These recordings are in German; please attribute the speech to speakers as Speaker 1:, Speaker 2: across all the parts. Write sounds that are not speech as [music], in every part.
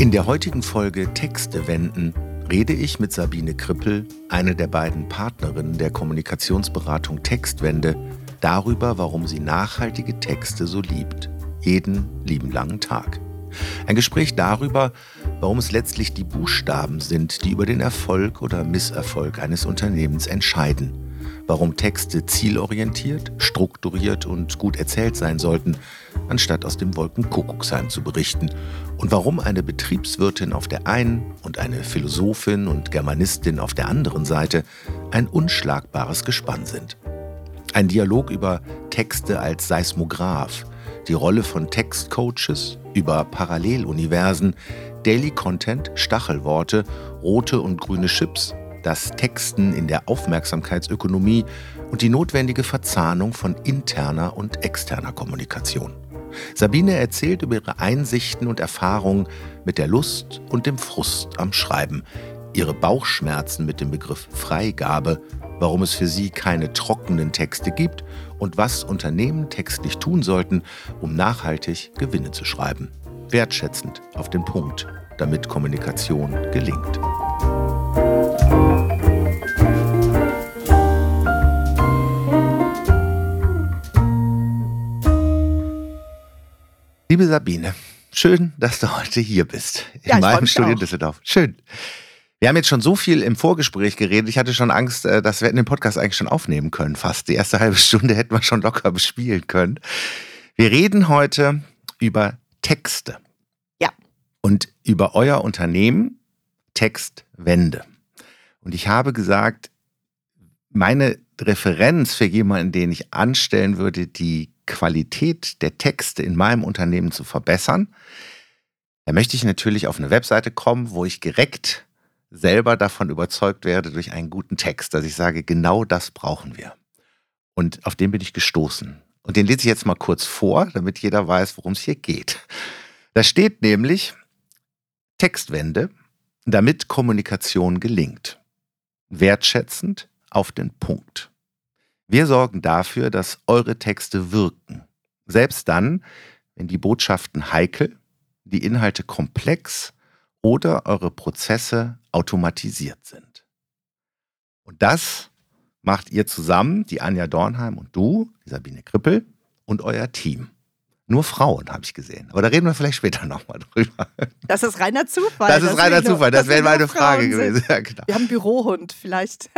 Speaker 1: In der heutigen Folge Texte wenden rede ich mit Sabine Krippel, eine der beiden Partnerinnen der Kommunikationsberatung Textwende, darüber, warum sie nachhaltige Texte so liebt. Jeden lieben langen Tag. Ein Gespräch darüber, warum es letztlich die Buchstaben sind, die über den Erfolg oder Misserfolg eines Unternehmens entscheiden warum Texte zielorientiert, strukturiert und gut erzählt sein sollten, anstatt aus dem Wolkenkuckucksheim zu berichten und warum eine Betriebswirtin auf der einen und eine Philosophin und Germanistin auf der anderen Seite ein unschlagbares Gespann sind. Ein Dialog über Texte als Seismograph, die Rolle von Textcoaches, über Paralleluniversen, Daily Content, Stachelworte, rote und grüne Chips, das Texten in der Aufmerksamkeitsökonomie und die notwendige Verzahnung von interner und externer Kommunikation. Sabine erzählt über ihre Einsichten und Erfahrungen mit der Lust und dem Frust am Schreiben, ihre Bauchschmerzen mit dem Begriff Freigabe, warum es für sie keine trockenen Texte gibt und was Unternehmen textlich tun sollten, um nachhaltig Gewinne zu schreiben. Wertschätzend auf den Punkt, damit Kommunikation gelingt. Liebe Sabine, schön, dass du heute hier bist. In ja, meinem Studio in Düsseldorf. Schön. Wir haben jetzt schon so viel im Vorgespräch geredet. Ich hatte schon Angst, äh, dass wir hätten den Podcast eigentlich schon aufnehmen können. Fast die erste [laughs] halbe Stunde hätten wir schon locker bespielen können. Wir reden heute über Texte.
Speaker 2: Ja.
Speaker 1: Und über euer Unternehmen Textwende. Und ich habe gesagt, meine Referenz für jemanden, den ich anstellen würde, die Qualität der Texte in meinem Unternehmen zu verbessern, da möchte ich natürlich auf eine Webseite kommen, wo ich direkt selber davon überzeugt werde durch einen guten Text, dass ich sage, genau das brauchen wir. Und auf den bin ich gestoßen. Und den lese ich jetzt mal kurz vor, damit jeder weiß, worum es hier geht. Da steht nämlich Textwende, damit Kommunikation gelingt. Wertschätzend auf den Punkt. Wir sorgen dafür, dass eure Texte wirken. Selbst dann, wenn die Botschaften heikel, die Inhalte komplex oder eure Prozesse automatisiert sind. Und das macht ihr zusammen, die Anja Dornheim und du, die Sabine Krippel und euer Team. Nur Frauen habe ich gesehen. Aber da reden wir vielleicht später [laughs] nochmal drüber.
Speaker 2: Das ist reiner Zufall.
Speaker 1: Das ist reiner Zufall. Das wäre meine Frage gewesen.
Speaker 2: Ja, genau. Wir haben einen Bürohund. Vielleicht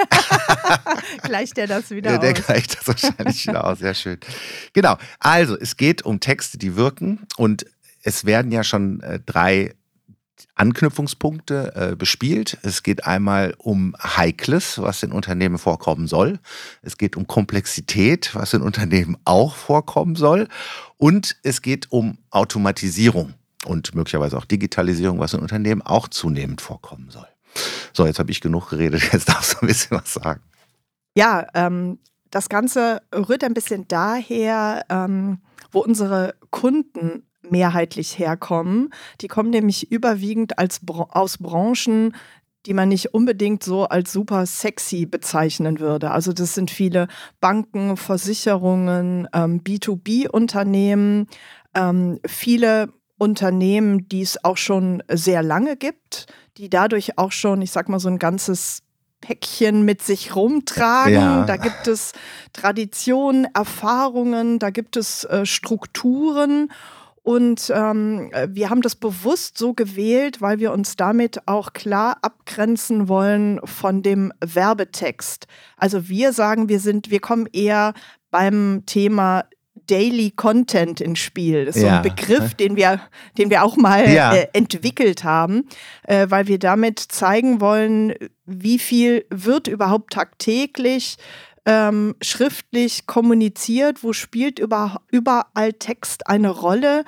Speaker 2: [laughs] gleicht der das wieder
Speaker 1: ja, der
Speaker 2: aus.
Speaker 1: Der gleicht das wahrscheinlich wieder aus. Sehr schön. Genau. Also, es geht um Texte, die wirken. Und es werden ja schon äh, drei Anknüpfungspunkte äh, bespielt. Es geht einmal um Heikles, was in Unternehmen vorkommen soll. Es geht um Komplexität, was in Unternehmen auch vorkommen soll. Und es geht um Automatisierung und möglicherweise auch Digitalisierung, was in Unternehmen auch zunehmend vorkommen soll. So, jetzt habe ich genug geredet, [laughs] jetzt darfst du ein bisschen was sagen.
Speaker 2: Ja, ähm, das Ganze rührt ein bisschen daher, ähm, wo unsere Kunden mehrheitlich herkommen. Die kommen nämlich überwiegend als, aus Branchen, die man nicht unbedingt so als super sexy bezeichnen würde. Also das sind viele Banken, Versicherungen, ähm, B2B-Unternehmen, ähm, viele Unternehmen, die es auch schon sehr lange gibt, die dadurch auch schon, ich sag mal, so ein ganzes Päckchen mit sich rumtragen. Ja. Da gibt es Traditionen, Erfahrungen, da gibt es äh, Strukturen. Und ähm, wir haben das bewusst so gewählt, weil wir uns damit auch klar abgrenzen wollen von dem Werbetext. Also wir sagen, wir sind, wir kommen eher beim Thema Daily Content ins Spiel. Das ist ja. so ein Begriff, den wir, den wir auch mal ja. äh, entwickelt haben, äh, weil wir damit zeigen wollen, wie viel wird überhaupt tagtäglich ähm, schriftlich kommuniziert, wo spielt über, überall Text eine Rolle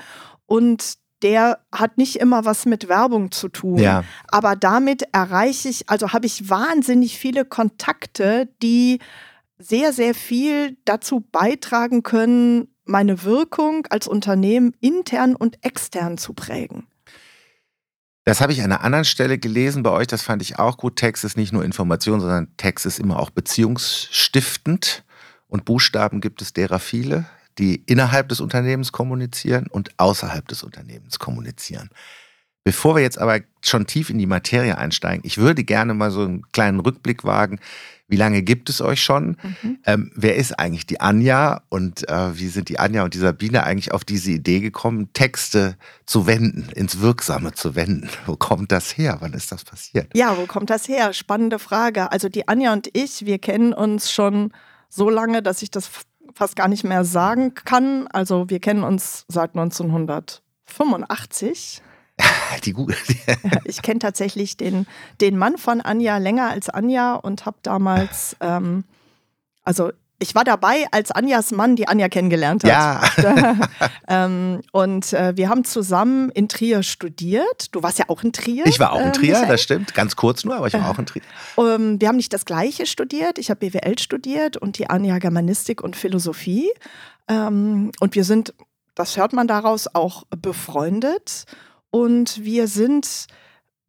Speaker 2: und der hat nicht immer was mit Werbung zu tun. Ja. Aber damit erreiche ich, also habe ich wahnsinnig viele Kontakte, die sehr, sehr viel dazu beitragen können, meine Wirkung als Unternehmen intern und extern zu prägen.
Speaker 1: Das habe ich an einer anderen Stelle gelesen bei euch, das fand ich auch gut. Text ist nicht nur Information, sondern Text ist immer auch beziehungsstiftend. Und Buchstaben gibt es derer viele, die innerhalb des Unternehmens kommunizieren und außerhalb des Unternehmens kommunizieren. Bevor wir jetzt aber schon tief in die Materie einsteigen, ich würde gerne mal so einen kleinen Rückblick wagen. Wie lange gibt es euch schon? Mhm. Ähm, wer ist eigentlich die Anja und äh, wie sind die Anja und die Sabine eigentlich auf diese Idee gekommen, Texte zu wenden, ins Wirksame zu wenden? [laughs] Wo kommt das her? Wann ist das passiert?
Speaker 2: Ja, wo kommt das her? Spannende Frage. Also die Anja und ich, wir kennen uns schon so lange, dass ich das fast gar nicht mehr sagen kann. Also wir kennen uns seit 1985. [laughs]
Speaker 1: Die Google.
Speaker 2: ich kenne tatsächlich den, den Mann von Anja länger als Anja und habe damals, ähm, also ich war dabei, als Anjas Mann die Anja kennengelernt hat.
Speaker 1: Ja. [laughs]
Speaker 2: ähm, und äh, wir haben zusammen in Trier studiert. Du warst ja auch in Trier.
Speaker 1: Ich war auch in ähm, Trier, äh, das stimmt. Ganz kurz nur, aber ich war auch in Trier.
Speaker 2: Ähm, wir haben nicht das Gleiche studiert. Ich habe BWL studiert und die Anja Germanistik und Philosophie. Ähm, und wir sind, das hört man daraus, auch befreundet. Und wir sind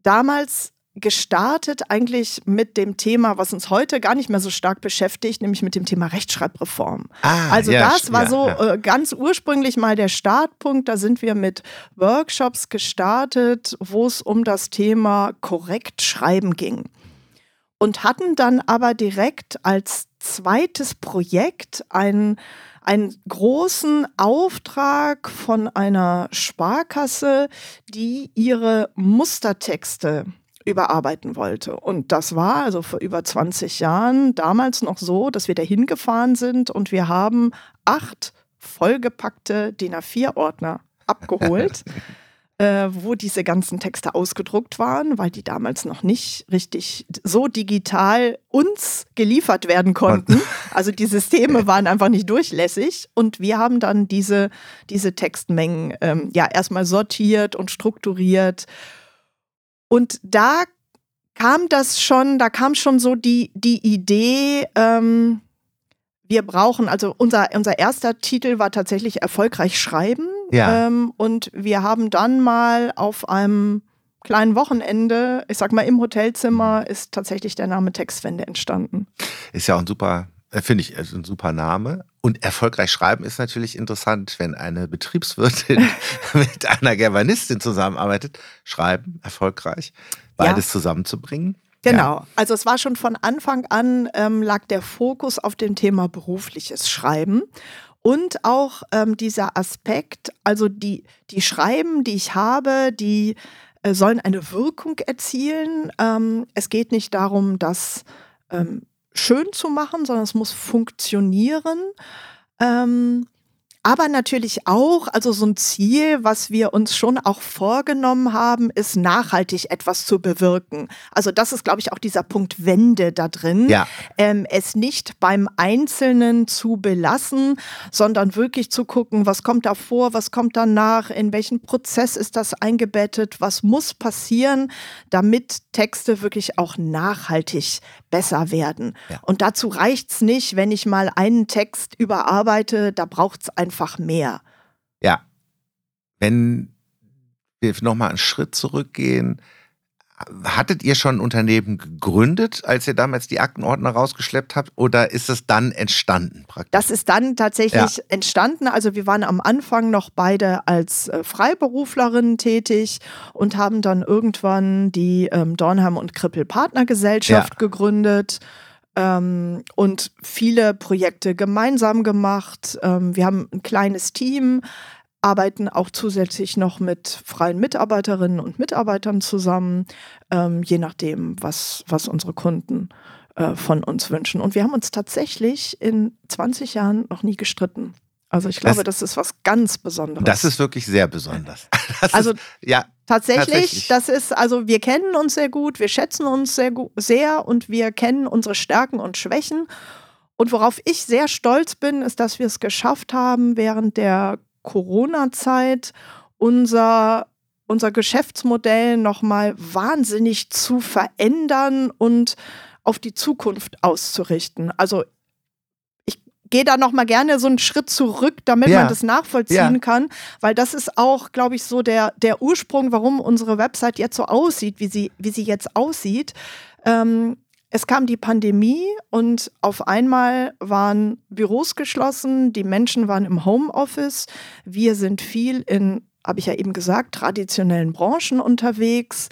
Speaker 2: damals gestartet eigentlich mit dem Thema, was uns heute gar nicht mehr so stark beschäftigt, nämlich mit dem Thema Rechtschreibreform. Ah, also ja, das war ja, so ja. Äh, ganz ursprünglich mal der Startpunkt. Da sind wir mit Workshops gestartet, wo es um das Thema korrekt schreiben ging. Und hatten dann aber direkt als zweites Projekt ein einen großen Auftrag von einer Sparkasse, die ihre Mustertexte überarbeiten wollte. Und das war also vor über 20 Jahren damals noch so, dass wir dahin gefahren sind und wir haben acht vollgepackte DIN A4-Ordner abgeholt. [laughs] äh, wo diese ganzen Texte ausgedruckt waren, weil die damals noch nicht richtig so digital uns geliefert werden konnten. [laughs] Also die Systeme waren einfach nicht durchlässig und wir haben dann diese, diese Textmengen ähm, ja erstmal sortiert und strukturiert. Und da kam das schon, da kam schon so die, die Idee, ähm, wir brauchen, also unser, unser erster Titel war tatsächlich Erfolgreich schreiben. Ja. Ähm, und wir haben dann mal auf einem kleinen Wochenende, ich sag mal im Hotelzimmer, ist tatsächlich der Name Textwende entstanden.
Speaker 1: Ist ja auch ein super, äh, finde ich, ein super Name. Und erfolgreich schreiben ist natürlich interessant, wenn eine Betriebswirtin [laughs] mit einer Germanistin zusammenarbeitet. Schreiben, erfolgreich, beides ja. zusammenzubringen.
Speaker 2: Genau, ja. also es war schon von Anfang an, ähm, lag der Fokus auf dem Thema berufliches Schreiben. Und auch ähm, dieser Aspekt, also die, die Schreiben, die ich habe, die äh, sollen eine Wirkung erzielen. Ähm, es geht nicht darum, das ähm, schön zu machen, sondern es muss funktionieren. Ähm, aber natürlich auch, also so ein Ziel, was wir uns schon auch vorgenommen haben, ist nachhaltig etwas zu bewirken. Also das ist, glaube ich, auch dieser Punkt Wende da drin. Ja. Ähm, es nicht beim Einzelnen zu belassen, sondern wirklich zu gucken, was kommt da vor, was kommt danach, in welchen Prozess ist das eingebettet, was muss passieren, damit Texte wirklich auch nachhaltig besser werden. Ja. Und dazu reicht es nicht, wenn ich mal einen Text überarbeite, da braucht es einfach einfach mehr.
Speaker 1: Ja. Wenn wir nochmal einen Schritt zurückgehen, Hattet ihr schon ein Unternehmen gegründet, als ihr damals die Aktenordner rausgeschleppt habt, oder ist es dann entstanden
Speaker 2: praktisch? Das ist dann tatsächlich ja. entstanden. Also wir waren am Anfang noch beide als äh, Freiberuflerinnen tätig und haben dann irgendwann die ähm, Dornheim und Krippel Partnergesellschaft ja. gegründet ähm, und viele Projekte gemeinsam gemacht. Ähm, wir haben ein kleines Team, arbeiten auch zusätzlich noch mit freien Mitarbeiterinnen und Mitarbeitern zusammen, ähm, je nachdem, was, was unsere Kunden äh, von uns wünschen. Und wir haben uns tatsächlich in 20 Jahren noch nie gestritten. Also ich glaube, das, das, ist was ganz Besonderes.
Speaker 1: Das ist wirklich sehr besonders. [laughs]
Speaker 2: Das also ist, ja, tatsächlich, tatsächlich, das ist, also wir kennen uns sehr gut, wir schätzen uns sehr, sehr und wir kennen unsere Stärken und Schwächen. Und worauf ich sehr stolz bin, ist, dass wir es geschafft haben, während der Corona-Zeit unser, unser Geschäftsmodell nochmal wahnsinnig zu verändern und auf die Zukunft auszurichten. Also gehe da noch mal gerne so einen Schritt zurück, damit ja. man das nachvollziehen ja. kann, weil das ist auch, glaube ich, so der, der Ursprung, warum unsere Website jetzt so aussieht, wie sie, wie sie jetzt aussieht. Ähm, es kam die Pandemie und auf einmal waren Büros geschlossen, die Menschen waren im Homeoffice, wir sind viel in habe ich ja eben gesagt, traditionellen Branchen unterwegs,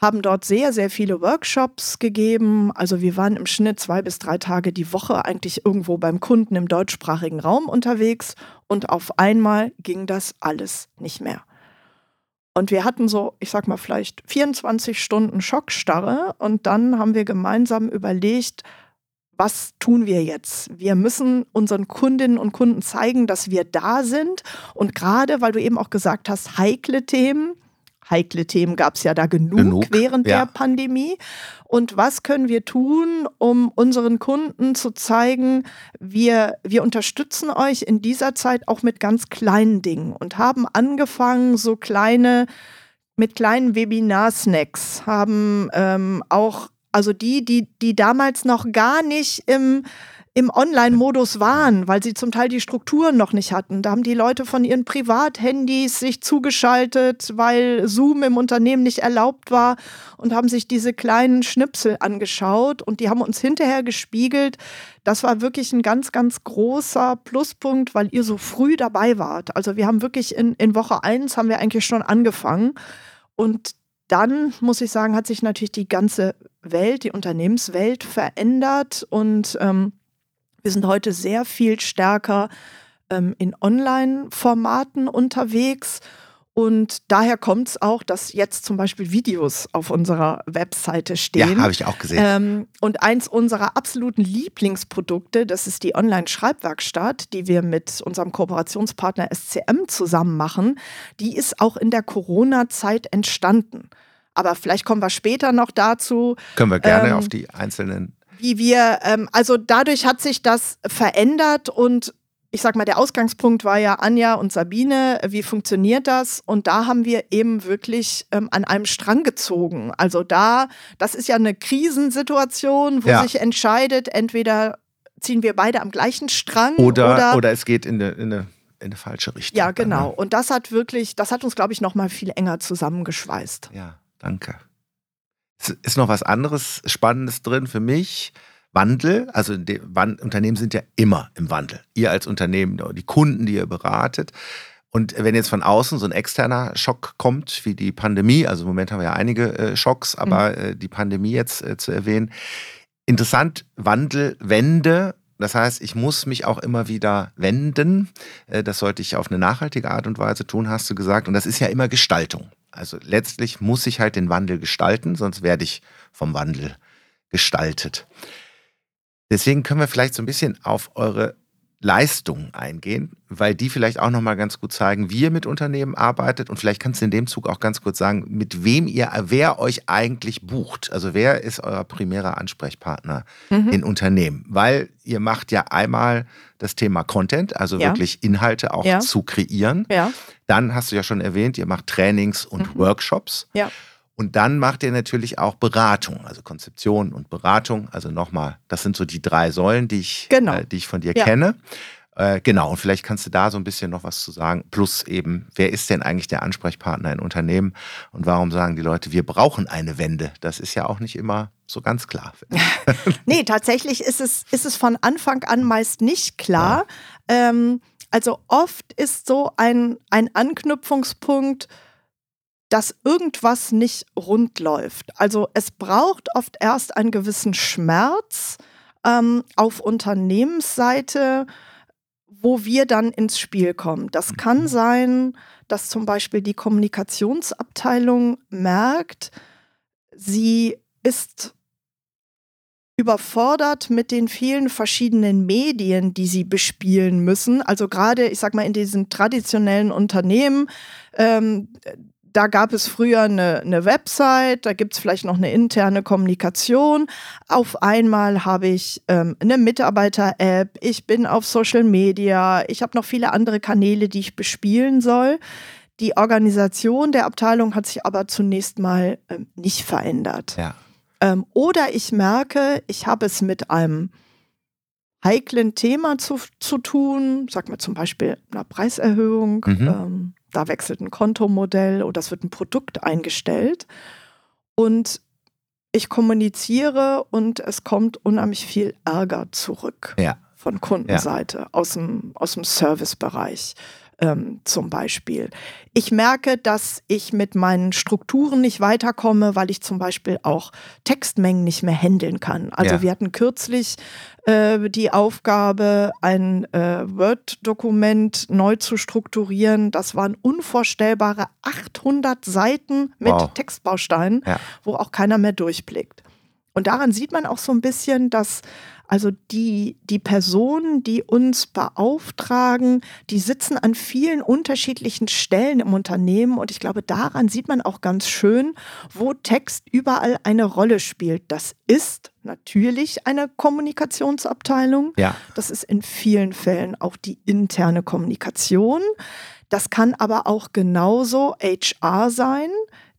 Speaker 2: haben dort sehr, sehr viele Workshops gegeben. Also wir waren im Schnitt zwei bis drei Tage die Woche eigentlich irgendwo beim Kunden im deutschsprachigen Raum unterwegs und auf einmal ging das alles nicht mehr. Und wir hatten so, ich sag mal, vielleicht 24 Stunden Schockstarre und dann haben wir gemeinsam überlegt, was tun wir jetzt? Wir müssen unseren Kundinnen und Kunden zeigen, dass wir da sind. Und gerade, weil du eben auch gesagt hast, heikle Themen, heikle Themen gab es ja da genug, genug während ja. der Pandemie. Und was können wir tun, um unseren Kunden zu zeigen, wir, wir unterstützen euch in dieser Zeit auch mit ganz kleinen Dingen und haben angefangen, so kleine, mit kleinen Webinar-Snacks, haben ähm, auch, also die, die, die damals noch gar nicht im im Online-Modus waren, weil sie zum Teil die Strukturen noch nicht hatten. Da haben die Leute von ihren Privathandys sich zugeschaltet, weil Zoom im Unternehmen nicht erlaubt war und haben sich diese kleinen Schnipsel angeschaut und die haben uns hinterher gespiegelt. Das war wirklich ein ganz, ganz großer Pluspunkt, weil ihr so früh dabei wart. Also wir haben wirklich in, in Woche eins haben wir eigentlich schon angefangen und dann muss ich sagen, hat sich natürlich die ganze Welt, die Unternehmenswelt verändert und ähm, wir sind heute sehr viel stärker ähm, in Online-Formaten unterwegs. Und daher kommt es auch, dass jetzt zum Beispiel Videos auf unserer Webseite stehen.
Speaker 1: Ja, habe ich auch gesehen. Ähm,
Speaker 2: und eins unserer absoluten Lieblingsprodukte, das ist die Online-Schreibwerkstatt, die wir mit unserem Kooperationspartner SCM zusammen machen. Die ist auch in der Corona-Zeit entstanden. Aber vielleicht kommen wir später noch dazu.
Speaker 1: Können wir gerne ähm, auf die einzelnen
Speaker 2: wie wir, ähm, also dadurch hat sich das verändert und ich sag mal, der Ausgangspunkt war ja Anja und Sabine, wie funktioniert das? Und da haben wir eben wirklich ähm, an einem Strang gezogen. Also da, das ist ja eine Krisensituation, wo ja. sich entscheidet, entweder ziehen wir beide am gleichen Strang
Speaker 1: oder, oder, oder es geht in eine, in eine in eine falsche Richtung.
Speaker 2: Ja, genau. Und das hat wirklich, das hat uns, glaube ich, noch mal viel enger zusammengeschweißt.
Speaker 1: Ja, danke ist noch was anderes Spannendes drin für mich. Wandel, also die, Unternehmen sind ja immer im Wandel. Ihr als Unternehmen, die Kunden, die ihr beratet. Und wenn jetzt von außen so ein externer Schock kommt, wie die Pandemie, also im Moment haben wir ja einige äh, Schocks, aber mhm. äh, die Pandemie jetzt äh, zu erwähnen, interessant, Wandel, Wende, das heißt, ich muss mich auch immer wieder wenden. Äh, das sollte ich auf eine nachhaltige Art und Weise tun, hast du gesagt. Und das ist ja immer Gestaltung. Also letztlich muss ich halt den Wandel gestalten, sonst werde ich vom Wandel gestaltet. Deswegen können wir vielleicht so ein bisschen auf eure Leistungen eingehen, weil die vielleicht auch nochmal ganz gut zeigen, wie ihr mit Unternehmen arbeitet und vielleicht kannst du in dem Zug auch ganz kurz sagen, mit wem ihr, wer euch eigentlich bucht. Also wer ist euer primärer Ansprechpartner mhm. in Unternehmen? Weil ihr macht ja einmal das Thema Content, also ja. wirklich Inhalte auch ja. zu kreieren. Ja. Dann hast du ja schon erwähnt, ihr macht Trainings und mhm. Workshops. Ja. Und dann macht ihr natürlich auch Beratung, also Konzeption und Beratung. Also nochmal, das sind so die drei Säulen, die ich, genau. äh, die ich von dir ja. kenne. Äh, genau, und vielleicht kannst du da so ein bisschen noch was zu sagen. Plus eben, wer ist denn eigentlich der Ansprechpartner in Unternehmen und warum sagen die Leute, wir brauchen eine Wende? Das ist ja auch nicht immer so ganz klar. [laughs]
Speaker 2: nee, tatsächlich ist es, ist es von Anfang an meist nicht klar. Ja. Ähm, also oft ist so ein, ein Anknüpfungspunkt, dass irgendwas nicht rund läuft. Also es braucht oft erst einen gewissen Schmerz ähm, auf Unternehmensseite, wo wir dann ins Spiel kommen. Das kann mhm. sein, dass zum Beispiel die Kommunikationsabteilung merkt, sie ist überfordert mit den vielen verschiedenen Medien, die sie bespielen müssen. Also gerade, ich sag mal, in diesen traditionellen Unternehmen, ähm, da gab es früher eine, eine Website, da gibt es vielleicht noch eine interne Kommunikation. Auf einmal habe ich ähm, eine Mitarbeiter-App, ich bin auf Social Media, ich habe noch viele andere Kanäle, die ich bespielen soll. Die Organisation der Abteilung hat sich aber zunächst mal ähm, nicht verändert. Ja. Ähm, oder ich merke, ich habe es mit einem heiklen Thema zu, zu tun, sag mal zum Beispiel einer Preiserhöhung. Mhm. Da wechselt ein Kontomodell oder es wird ein Produkt eingestellt. Und ich kommuniziere und es kommt unheimlich viel Ärger zurück ja. von Kundenseite, ja. aus, dem, aus dem Servicebereich. Ähm, zum Beispiel. Ich merke, dass ich mit meinen Strukturen nicht weiterkomme, weil ich zum Beispiel auch Textmengen nicht mehr handeln kann. Also
Speaker 1: Ja.
Speaker 2: wir hatten kürzlich äh, die Aufgabe, ein äh, Word-Dokument neu zu strukturieren. Das waren unvorstellbare 800 Seiten mit
Speaker 1: Wow.
Speaker 2: Textbausteinen,
Speaker 1: Ja.
Speaker 2: wo auch keiner mehr durchblickt. Und daran sieht man auch so ein bisschen, dass also die, die Personen, die uns beauftragen, die sitzen an vielen unterschiedlichen Stellen im Unternehmen. Und ich glaube, daran sieht man auch ganz schön, wo Text überall eine Rolle spielt. Das ist natürlich eine Kommunikationsabteilung.
Speaker 1: Ja.
Speaker 2: Das ist in vielen Fällen auch die interne Kommunikation. Das kann aber auch genauso HR sein,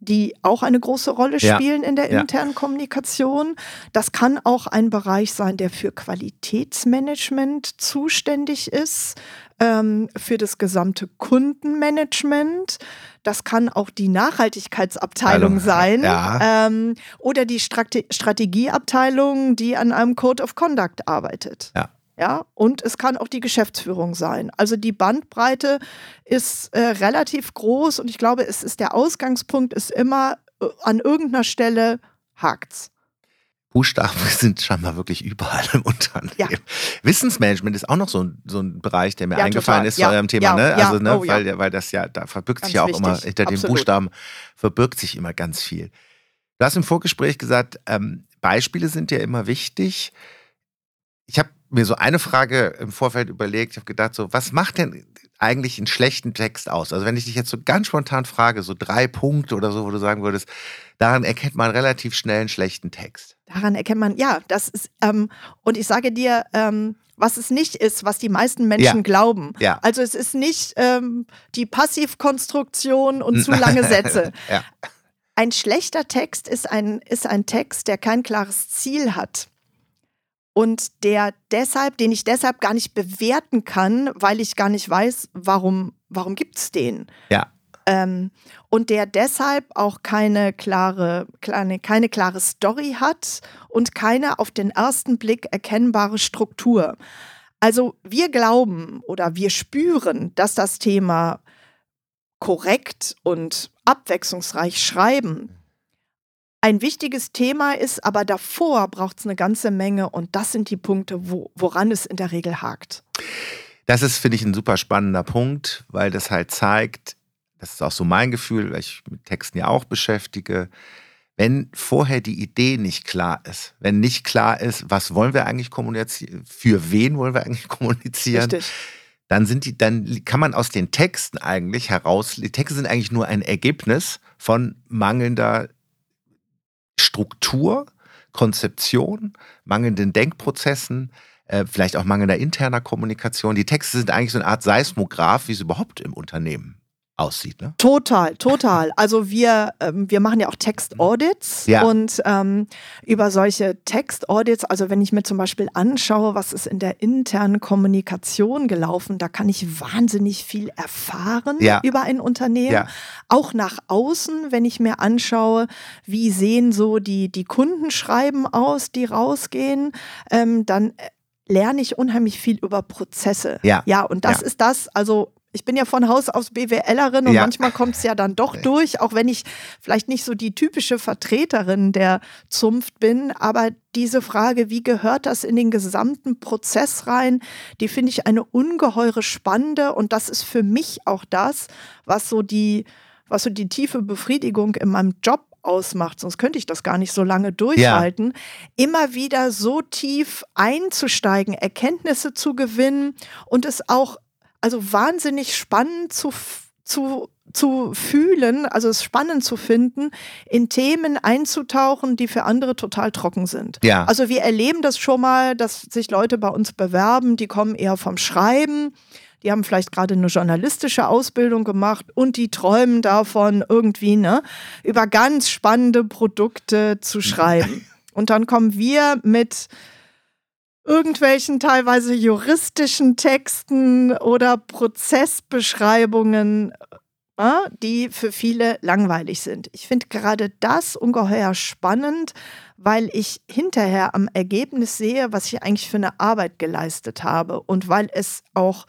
Speaker 2: die auch eine große Rolle
Speaker 1: Ja.
Speaker 2: spielen in der
Speaker 1: Ja.
Speaker 2: internen Kommunikation. Das kann auch ein Bereich sein, der für Qualitätsmanagement zuständig ist, ähm, für das gesamte Kundenmanagement. Das kann auch die Nachhaltigkeitsabteilung
Speaker 1: Abteilung,
Speaker 2: sein
Speaker 1: ja.
Speaker 2: ähm, oder die Strate Strategieabteilung, die an einem Code of Conduct arbeitet.
Speaker 1: Ja.
Speaker 2: Ja, und es kann auch die Geschäftsführung sein. Also die Bandbreite ist äh, relativ groß und ich glaube, es ist der Ausgangspunkt ist immer äh, an irgendeiner Stelle hakt's.
Speaker 1: Buchstaben [laughs] sind scheinbar wirklich überall im Unternehmen.
Speaker 2: Ja.
Speaker 1: Wissensmanagement ist auch noch so ein, so ein Bereich, der mir
Speaker 2: Ja,
Speaker 1: eingefallen
Speaker 2: total.
Speaker 1: ist
Speaker 2: Ja,
Speaker 1: zu eurem Thema.
Speaker 2: ja,
Speaker 1: ne?
Speaker 2: ja,
Speaker 1: Also, ne?
Speaker 2: oh, ja.
Speaker 1: weil, weil das ja, da verbirgt sich
Speaker 2: Ganz
Speaker 1: ja auch immer,
Speaker 2: wichtig.
Speaker 1: hinter den. Buchstaben verbirgt sich immer ganz viel. Du hast im Vorgespräch gesagt, ähm, Beispiele sind ja immer wichtig. Ich habe mir so eine Frage im Vorfeld überlegt, ich habe gedacht, so, was macht denn eigentlich einen schlechten Text aus? Also wenn ich dich jetzt so ganz spontan frage, so drei Punkte oder so, wo du sagen würdest, daran erkennt man relativ schnell einen schlechten Text.
Speaker 2: Daran erkennt man, ja, das ist, ähm, und ich sage dir, ähm, was es nicht ist, was die meisten Menschen
Speaker 1: Ja.
Speaker 2: glauben.
Speaker 1: Ja.
Speaker 2: Also es ist nicht ähm, die Passivkonstruktion und zu lange Sätze. [laughs]
Speaker 1: Ja.
Speaker 2: Ein schlechter Text ist ein, ist ein Text, der kein klares Ziel hat. Und der deshalb, den ich deshalb gar nicht bewerten kann, weil ich gar nicht weiß, warum, warum gibt es den.
Speaker 1: Ja.
Speaker 2: Ähm, und der deshalb auch keine klare, kleine, keine klare Story hat und keine auf den ersten Blick erkennbare Struktur. Also wir glauben oder wir spüren, dass das Thema korrekt und abwechslungsreich schreiben ein wichtiges Thema ist, aber davor braucht es eine ganze Menge und das sind die Punkte, wo, woran es in der Regel hakt.
Speaker 1: Das ist, finde ich, ein super spannender Punkt, weil das halt zeigt, das ist auch so mein Gefühl, weil ich mit Texten ja auch beschäftige, wenn vorher die Idee nicht klar ist, wenn nicht klar ist, was wollen wir eigentlich kommunizieren, für wen wollen wir eigentlich [laughs] kommunizieren,
Speaker 2: Richtig.
Speaker 1: dann sind die, dann kann man aus den Texten eigentlich heraus, die Texte sind eigentlich nur ein Ergebnis von mangelnder Struktur, Konzeption, mangelnden Denkprozessen, äh, vielleicht auch mangelnder interner Kommunikation. Die Texte sind eigentlich so eine Art Seismograph, wie es überhaupt im Unternehmen aussieht. Ne?
Speaker 2: Total, total. Also wir, ähm, wir machen ja auch Textaudits
Speaker 1: Ja.
Speaker 2: und ähm, über solche Textaudits, also wenn ich mir zum Beispiel anschaue, was ist in der internen Kommunikation gelaufen, da kann ich wahnsinnig viel erfahren
Speaker 1: Ja.
Speaker 2: über ein Unternehmen.
Speaker 1: Ja.
Speaker 2: Auch nach außen, wenn ich mir anschaue, wie sehen so die, die Kundenschreiben aus, die rausgehen, ähm, dann äh, lerne ich unheimlich viel über Prozesse.
Speaker 1: Ja.
Speaker 2: Ja, und das
Speaker 1: Ja.
Speaker 2: ist das, also ich bin ja von Haus aus BWLerin und
Speaker 1: Ja.
Speaker 2: manchmal kommt es ja dann doch durch, auch wenn ich vielleicht nicht so die typische Vertreterin der Zunft bin. Aber diese Frage, wie gehört das in den gesamten Prozess rein, die finde ich eine ungeheure spannende. Und das ist für mich auch das, was so die, was so die tiefe Befriedigung in meinem Job ausmacht, sonst könnte ich das gar nicht so lange durchhalten, immer wieder so tief einzusteigen, Erkenntnisse zu gewinnen und es auch also wahnsinnig spannend zu, zu, zu fühlen, also es spannend zu finden, in Themen einzutauchen, die für andere total trocken sind.
Speaker 1: Ja.
Speaker 2: Also wir erleben das schon mal, dass sich Leute bei uns bewerben, die kommen eher vom Schreiben, die haben vielleicht gerade eine journalistische Ausbildung gemacht und die träumen davon, irgendwie ne, über ganz spannende Produkte zu [laughs] schreiben. Und dann kommen wir mit irgendwelchen teilweise juristischen Texten oder Prozessbeschreibungen, äh, die für viele langweilig sind. Ich finde gerade das ungeheuer spannend, weil ich hinterher am Ergebnis sehe, was ich eigentlich für eine Arbeit geleistet habe und weil es auch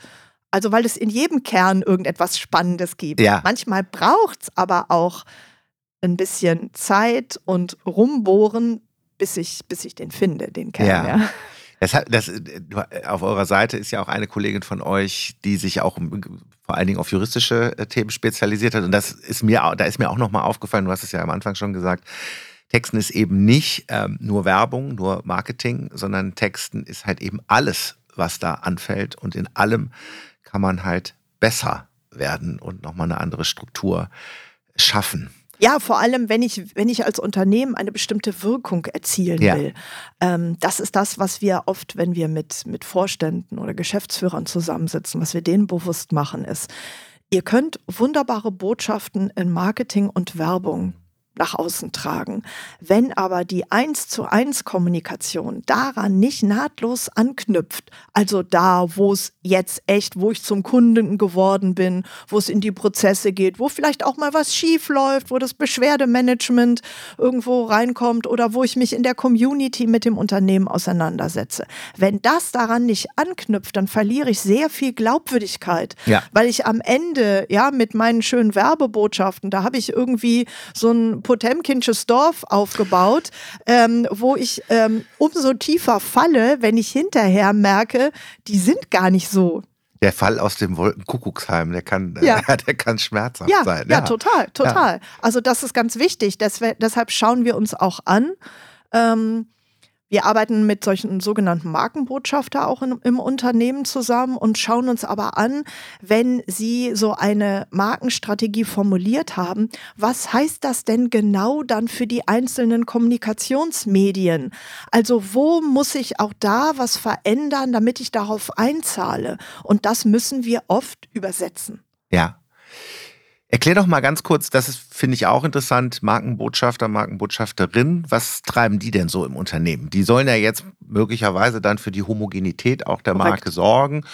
Speaker 2: Also weil es in jedem Kern irgendetwas Spannendes gibt.
Speaker 1: Ja.
Speaker 2: Manchmal braucht es aber auch ein bisschen Zeit und rumbohren, bis ich, bis ich den finde, den Kern.
Speaker 1: Ja.
Speaker 2: Ja.
Speaker 1: Das, das, du- auf eurer Seite ist ja auch eine Kollegin von euch, die sich auch vor allen Dingen auf juristische äh, Themen spezialisiert hat. Und das ist mir, da ist mir auch nochmal aufgefallen, du hast es ja am Anfang schon gesagt, Texten ist eben nicht ähm, nur Werbung, nur Marketing, sondern Texten ist halt eben alles, was da anfällt. Und in allem kann man halt besser werden und nochmal eine andere Struktur schaffen.
Speaker 2: Ja, vor allem, wenn ich, wenn ich als Unternehmen eine bestimmte Wirkung erzielen
Speaker 1: Ja.
Speaker 2: will. Ähm, das ist das, was wir oft, wenn wir mit, mit Vorständen oder Geschäftsführern zusammensitzen, was wir denen bewusst machen, ist, ihr könnt wunderbare Botschaften in Marketing und Werbung nach außen tragen. Wenn aber die eins zu eins Kommunikation daran nicht nahtlos anknüpft, also da, wo es jetzt echt, wo ich zum Kunden geworden bin, wo es in die Prozesse geht, wo vielleicht auch mal was schief läuft, wo das Beschwerdemanagement irgendwo reinkommt oder wo ich mich in der Community mit dem Unternehmen auseinandersetze. Wenn das daran nicht anknüpft, dann verliere ich sehr viel Glaubwürdigkeit,
Speaker 1: Ja.
Speaker 2: weil ich am Ende, ja, mit meinen schönen Werbebotschaften, da habe ich irgendwie so ein Potemkinsches Dorf aufgebaut, ähm, wo ich ähm, umso tiefer falle, wenn ich hinterher merke, die sind gar nicht so.
Speaker 1: Der Fall aus dem Wolkenkuckucksheim, der kann,
Speaker 2: Ja. [laughs]
Speaker 1: der kann schmerzhaft
Speaker 2: Ja,
Speaker 1: sein.
Speaker 2: ja, total, total. Also das ist ganz wichtig. Deswe- deshalb schauen wir uns auch an. Ähm, wir arbeiten mit solchen sogenannten Markenbotschafter auch in, im Unternehmen zusammen und schauen uns aber an, wenn sie so eine Markenstrategie formuliert haben, was heißt das denn genau dann für die einzelnen Kommunikationsmedien? Also wo muss ich auch da was verändern, damit ich darauf einzahle? Und das müssen wir oft übersetzen.
Speaker 1: Ja. Erklär doch mal ganz kurz, das ist, finde ich auch interessant, Markenbotschafter, Markenbotschafterin, was treiben die denn so im Unternehmen? Die sollen ja jetzt möglicherweise dann für die Homogenität auch der
Speaker 2: Korrekt.
Speaker 1: Marke sorgen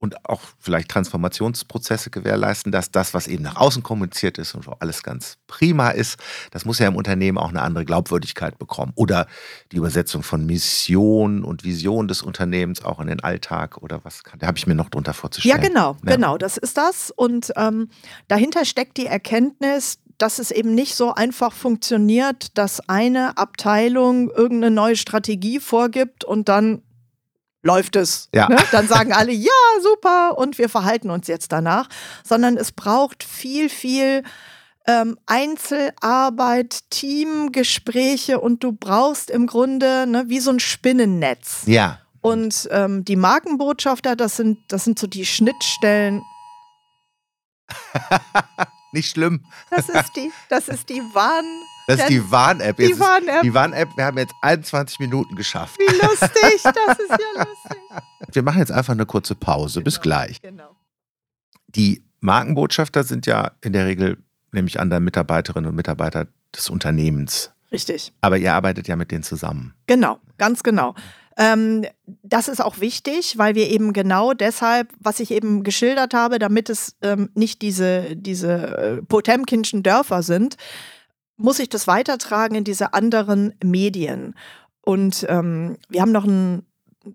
Speaker 1: und auch vielleicht Transformationsprozesse gewährleisten, dass das, was eben nach außen kommuniziert ist und wo alles ganz prima ist, das muss ja im Unternehmen auch eine andere Glaubwürdigkeit bekommen. Oder die Übersetzung von Mission und Vision des Unternehmens auch in den Alltag oder was kann, da habe ich mir noch drunter
Speaker 2: Ja,
Speaker 1: vorzustellen.
Speaker 2: genau,
Speaker 1: Ja.
Speaker 2: genau, das ist das. Und ähm, dahinter steckt die Erkenntnis, dass es eben nicht so einfach funktioniert, dass eine Abteilung irgendeine neue Strategie vorgibt und dann läuft es.
Speaker 1: Ja.
Speaker 2: Ne? Dann sagen alle, ja, super, und wir verhalten uns jetzt danach. Sondern es braucht viel, viel ähm, Einzelarbeit, Teamgespräche und du brauchst im Grunde ne, wie so ein Spinnennetz.
Speaker 1: Ja,
Speaker 2: Und ähm, die Markenbotschafter, das sind, das sind so die Schnittstellen. [laughs]
Speaker 1: nicht schlimm.
Speaker 2: Das ist die, das ist die Warn.
Speaker 1: Das ist die Warn-App.
Speaker 2: Die Warn-App.
Speaker 1: Die Warn-App, wir haben jetzt 21 Minuten geschafft.
Speaker 2: Wie lustig, das ist ja [laughs] lustig.
Speaker 1: Wir machen jetzt einfach eine kurze Pause. Bis
Speaker 2: Genau.
Speaker 1: gleich.
Speaker 2: Genau.
Speaker 1: Die Markenbotschafter sind ja in der Regel, nehme ich an, der Mitarbeiterinnen und Mitarbeiter des Unternehmens.
Speaker 2: Richtig.
Speaker 1: Aber ihr arbeitet ja mit denen zusammen.
Speaker 2: Genau, ganz genau. Ähm, das ist auch wichtig, weil wir eben genau deshalb, was ich eben geschildert habe, damit es ähm, nicht diese, diese äh, Potemkinschen Dörfer sind, muss ich das weitertragen in diese anderen Medien. Und ähm, wir haben noch ein,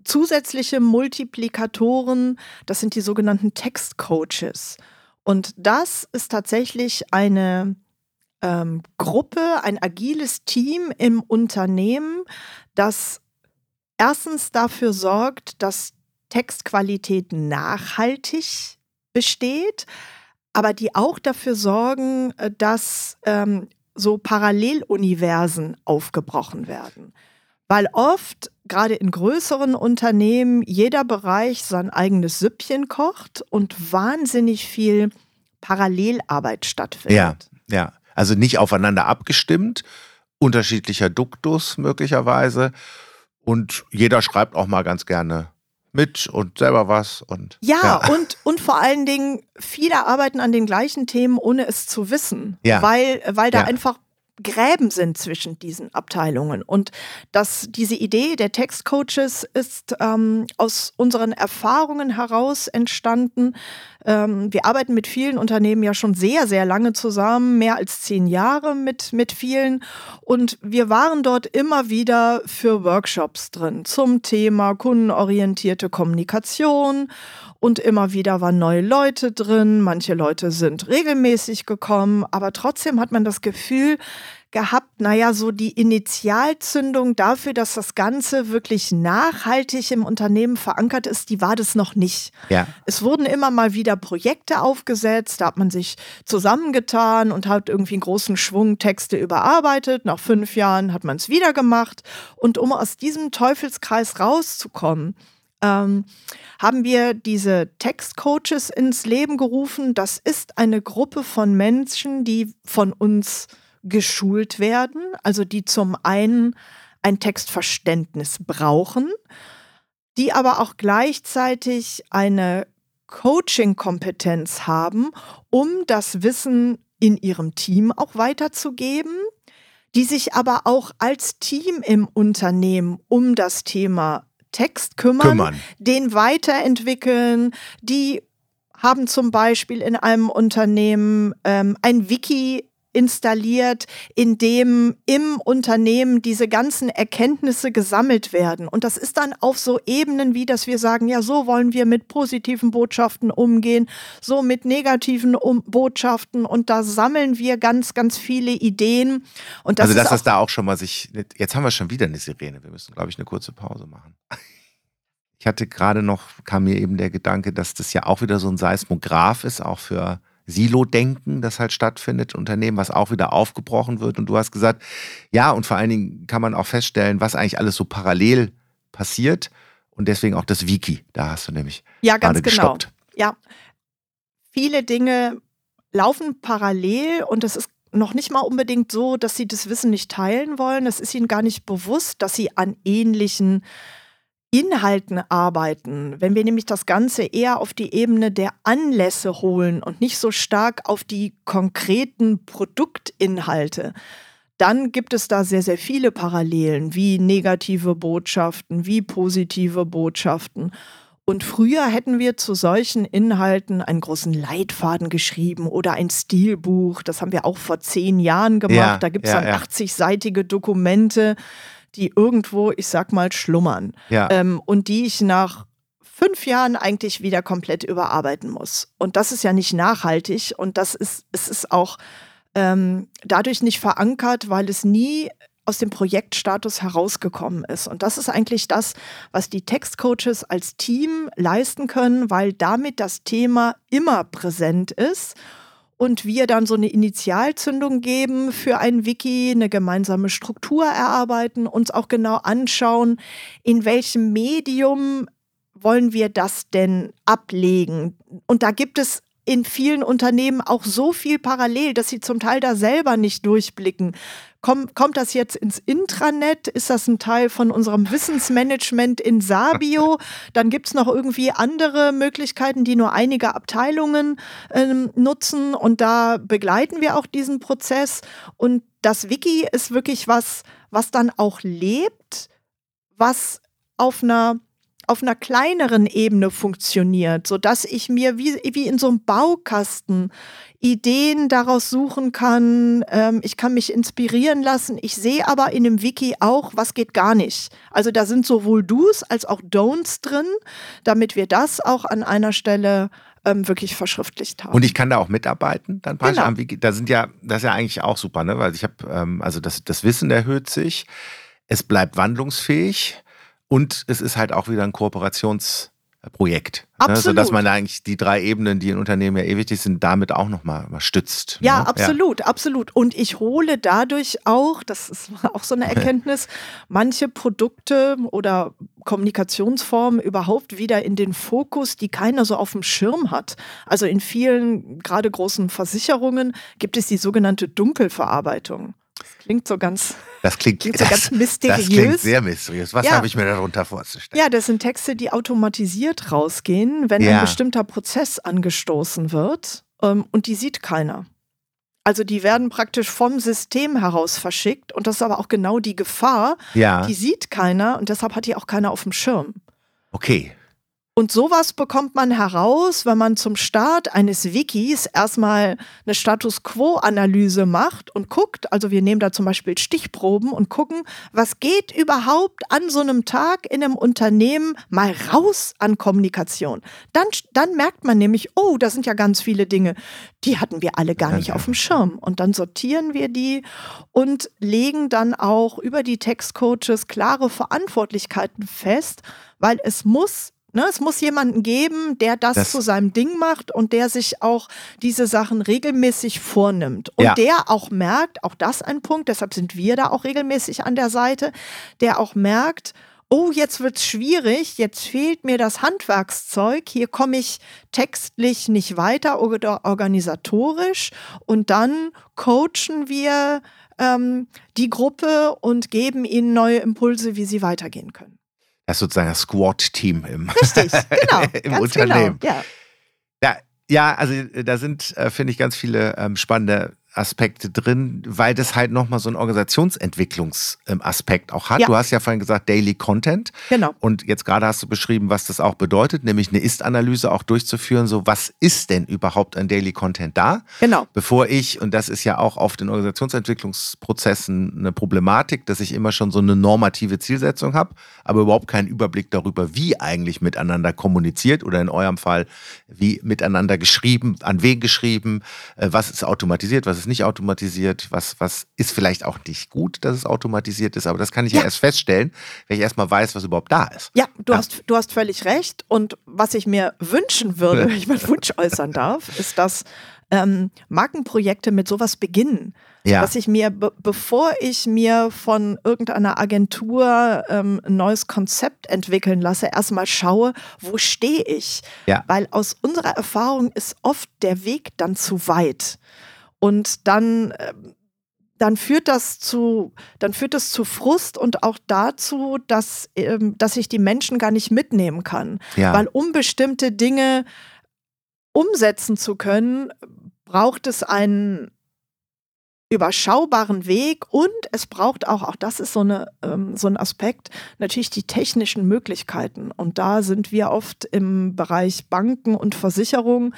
Speaker 2: zusätzliche Multiplikatoren, das sind die sogenannten Textcoaches. Und das ist tatsächlich eine ähm, Gruppe, ein agiles Team im Unternehmen, das erstens dafür sorgt, dass Textqualität nachhaltig besteht, aber die auch dafür sorgen, äh, dass ähm, so Paralleluniversen aufgebrochen werden. Weil oft, gerade in größeren Unternehmen, jeder Bereich sein eigenes Süppchen kocht und wahnsinnig viel Parallelarbeit stattfindet.
Speaker 1: Ja, ja. Also nicht aufeinander abgestimmt, unterschiedlicher Duktus möglicherweise. Und jeder schreibt auch mal ganz gerne mit und selber was. Und,
Speaker 2: Ja, [laughs] Und, und vor allen Dingen, viele arbeiten an den gleichen Themen, ohne es zu wissen.
Speaker 1: Ja.
Speaker 2: Weil, weil da
Speaker 1: Ja.
Speaker 2: einfach Gräben sind zwischen diesen Abteilungen. Und dass diese Idee der Textcoaches ist ähm, aus unseren Erfahrungen heraus entstanden. Ähm, wir arbeiten mit vielen Unternehmen ja schon sehr, sehr lange zusammen, mehr als zehn Jahre mit, mit vielen. Und wir waren dort immer wieder für Workshops drin zum Thema kundenorientierte Kommunikation und immer wieder waren neue Leute drin. Manche Leute sind regelmäßig gekommen, aber trotzdem hat man das Gefühl gehabt, naja, so die Initialzündung dafür, dass das Ganze wirklich nachhaltig im Unternehmen verankert ist, die war das noch nicht.
Speaker 1: Ja.
Speaker 2: Es wurden immer mal wieder Projekte aufgesetzt, da hat man sich zusammengetan und hat irgendwie einen großen Schwung Texte überarbeitet. Nach fünf Jahren hat man es wieder gemacht. Und um aus diesem Teufelskreis rauszukommen, ähm, haben wir diese Textcoaches ins Leben gerufen. Das ist eine Gruppe von Menschen, die von uns geschult werden, also die zum einen ein Textverständnis brauchen, die aber auch gleichzeitig eine Coaching-Kompetenz haben, um das Wissen in ihrem Team auch weiterzugeben, die sich aber auch als Team im Unternehmen um das Thema Text kümmern, kümmern. den weiterentwickeln, die haben zum Beispiel in einem Unternehmen ähm, ein Wiki installiert, in dem im Unternehmen diese ganzen Erkenntnisse gesammelt werden. Und das ist dann auf so Ebenen wie, dass wir sagen, ja, so wollen wir mit positiven Botschaften umgehen, so mit negativen um Botschaften. Und da sammeln wir ganz, ganz viele Ideen. Und
Speaker 1: das also, dass das da auch schon mal sich, jetzt haben wir schon wieder eine Sirene. Wir müssen, glaube ich, eine kurze Pause machen. Ich hatte gerade noch, kam mir eben der Gedanke, dass das ja auch wieder so ein Seismograph ist, auch für Silo-Denken, das halt stattfindet, Unternehmen, was auch wieder aufgebrochen wird. Und du hast gesagt, ja, und vor allen Dingen kann man auch feststellen, was eigentlich alles so parallel passiert. Und deswegen auch das Wiki. Da hast du nämlich
Speaker 2: ja, ganz
Speaker 1: gerade
Speaker 2: genau.
Speaker 1: gestoppt.
Speaker 2: Ja, viele Dinge laufen parallel und es ist noch nicht mal unbedingt so, dass sie das Wissen nicht teilen wollen. Es ist ihnen gar nicht bewusst, dass sie an ähnlichen Inhalten arbeiten, wenn wir nämlich das Ganze eher auf die Ebene der Anlässe holen und nicht so stark auf die konkreten Produktinhalte, dann gibt es da sehr, sehr viele Parallelen, wie negative Botschaften, wie positive Botschaften. Und früher hätten wir zu solchen Inhalten einen großen Leitfaden geschrieben oder ein Stilbuch. Das haben wir auch vor zehn Jahren gemacht. Ja, da gibt es ja, dann ja. 80-seitige Dokumente die irgendwo, ich sag mal, schlummern.
Speaker 1: Ja.
Speaker 2: Ähm, und die ich nach fünf Jahren eigentlich wieder komplett überarbeiten muss. Und das ist ja nicht nachhaltig und das ist, es ist auch ähm, dadurch nicht verankert, weil es nie aus dem Projektstatus herausgekommen ist. Und das ist eigentlich das, was die Textcoaches als Team leisten können, weil damit das Thema immer präsent ist und wir dann so eine Initialzündung geben für ein Wiki, eine gemeinsame Struktur erarbeiten, uns auch genau anschauen, in welchem Medium wollen wir das denn ablegen. Und da gibt es in vielen Unternehmen auch so viel parallel, dass sie zum Teil da selber nicht durchblicken. Komm, kommt das jetzt ins Intranet? Ist das ein Teil von unserem Wissensmanagement in Sabio? [laughs] Dann gibt es noch irgendwie andere Möglichkeiten, die nur einige Abteilungen ähm, nutzen. Und da begleiten wir auch diesen Prozess. Und das Wiki ist wirklich was, was dann auch lebt, was auf einer auf einer kleineren Ebene funktioniert, sodass ich mir wie, wie in so einem Baukasten Ideen daraus suchen kann. Ähm, ich kann mich inspirieren lassen. Ich sehe aber in dem Wiki auch, was geht gar nicht. Also da sind sowohl Do's als auch Don'ts drin, damit wir das auch an einer Stelle ähm, wirklich verschriftlicht haben.
Speaker 1: Und ich kann da auch mitarbeiten, dann genau. am Wiki. Da sind ja, das ist ja eigentlich auch super, ne? Weil ich habe, ähm, also das, das Wissen erhöht sich, es bleibt wandlungsfähig. Und es ist halt auch wieder ein Kooperationsprojekt.
Speaker 2: Absolut. Ne?
Speaker 1: Sodass man eigentlich die drei Ebenen, die in Unternehmen ja eh wichtig sind, damit auch nochmal mal stützt.
Speaker 2: Ja, ne? absolut, ja. absolut. Und ich hole dadurch auch, das ist [laughs] auch so eine Erkenntnis, [laughs] manche Produkte oder Kommunikationsformen überhaupt wieder in den Fokus, die keiner so auf dem Schirm hat. Also in vielen, gerade großen Versicherungen, gibt es die sogenannte Dunkelverarbeitung. Das klingt so ganz,
Speaker 1: das klingt,
Speaker 2: klingt so
Speaker 1: das,
Speaker 2: ganz mysteriös. [laughs]
Speaker 1: Das klingt sehr mysteriös. Was ja. habe ich mir darunter vorzustellen?
Speaker 2: Ja, das sind Texte, die automatisiert rausgehen, wenn ja. ein bestimmter Prozess angestoßen wird ähm, und die sieht keiner. Also die werden praktisch vom System heraus verschickt und das ist aber auch genau die Gefahr.
Speaker 1: Ja.
Speaker 2: Die sieht keiner und deshalb hat die auch keiner auf dem Schirm.
Speaker 1: Okay.
Speaker 2: Und sowas bekommt man heraus, wenn man zum Start eines Wikis erstmal eine Status Quo-Analyse macht und guckt. Also wir nehmen da zum Beispiel Stichproben und gucken, was geht überhaupt an so einem Tag in einem Unternehmen mal raus an Kommunikation. Dann, dann merkt man nämlich, oh, da sind ja ganz viele Dinge, die hatten wir alle gar nicht auf dem Schirm. Und dann sortieren wir die und legen dann auch über die Textcoaches klare Verantwortlichkeiten fest, weil es muss Ne, es muss jemanden geben, der das,
Speaker 1: Das-
Speaker 2: zu seinem Ding macht und der sich auch diese Sachen regelmäßig vornimmt. Und
Speaker 1: Ja.
Speaker 2: der auch merkt, auch das ein Punkt, deshalb sind wir da auch regelmäßig an der Seite, der auch merkt, oh, jetzt wird's schwierig, jetzt fehlt mir das Handwerkszeug, hier komme ich textlich nicht weiter oder organisatorisch und dann coachen wir ähm, die Gruppe und geben ihnen neue Impulse, wie sie weitergehen können.
Speaker 1: Das ist sozusagen das Squad-Team im, [laughs]
Speaker 2: Richtig, genau. [laughs]
Speaker 1: im
Speaker 2: ganz
Speaker 1: Unternehmen.
Speaker 2: Genau, ja.
Speaker 1: Ja, ja, also äh, da sind, äh, finde ich, ganz viele ähm, spannende Aspekte drin, weil das halt nochmal so einen Organisationsentwicklungsaspekt auch hat.
Speaker 2: Ja.
Speaker 1: Du hast ja vorhin gesagt, Daily Content.
Speaker 2: Genau.
Speaker 1: Und jetzt gerade hast du beschrieben, was das auch bedeutet, nämlich eine Ist-Analyse auch durchzuführen. So, was ist denn überhaupt an Daily Content da?
Speaker 2: Genau.
Speaker 1: Bevor ich, und das ist ja auch oft in Organisationsentwicklungsprozessen eine Problematik, dass ich immer schon so eine normative Zielsetzung habe, aber überhaupt keinen Überblick darüber, wie eigentlich miteinander kommuniziert oder in eurem Fall, wie miteinander geschrieben, an wen geschrieben, äh, was ist automatisiert, was ist nicht automatisiert, was, was ist vielleicht auch nicht gut, dass es automatisiert ist, aber das kann ich ja,
Speaker 2: Ja.
Speaker 1: erst feststellen, wenn ich erstmal weiß, was überhaupt da ist.
Speaker 2: Ja, du,
Speaker 1: Ja.
Speaker 2: Hast, du hast völlig recht. Und was ich mir wünschen würde, [laughs] wenn ich meinen Wunsch äußern darf, ist, dass ähm, Markenprojekte mit sowas beginnen.
Speaker 1: Ja.
Speaker 2: Dass ich mir, be bevor ich mir von irgendeiner Agentur ähm, ein neues Konzept entwickeln lasse, erstmal schaue, wo stehe ich?
Speaker 1: Ja.
Speaker 2: Weil aus unserer Erfahrung ist oft der Weg dann zu weit. Und dann, ähm, dann führt das zu, dann führt das zu Frust und auch dazu, dass, ähm, dass ich die Menschen gar nicht mitnehmen kann.
Speaker 1: Ja.
Speaker 2: Weil um bestimmte Dinge umsetzen zu können, braucht es einen überschaubaren Weg und es braucht auch, auch das ist so, eine, ähm, so ein Aspekt, natürlich die technischen Möglichkeiten. Und da sind wir oft im Bereich Banken und Versicherung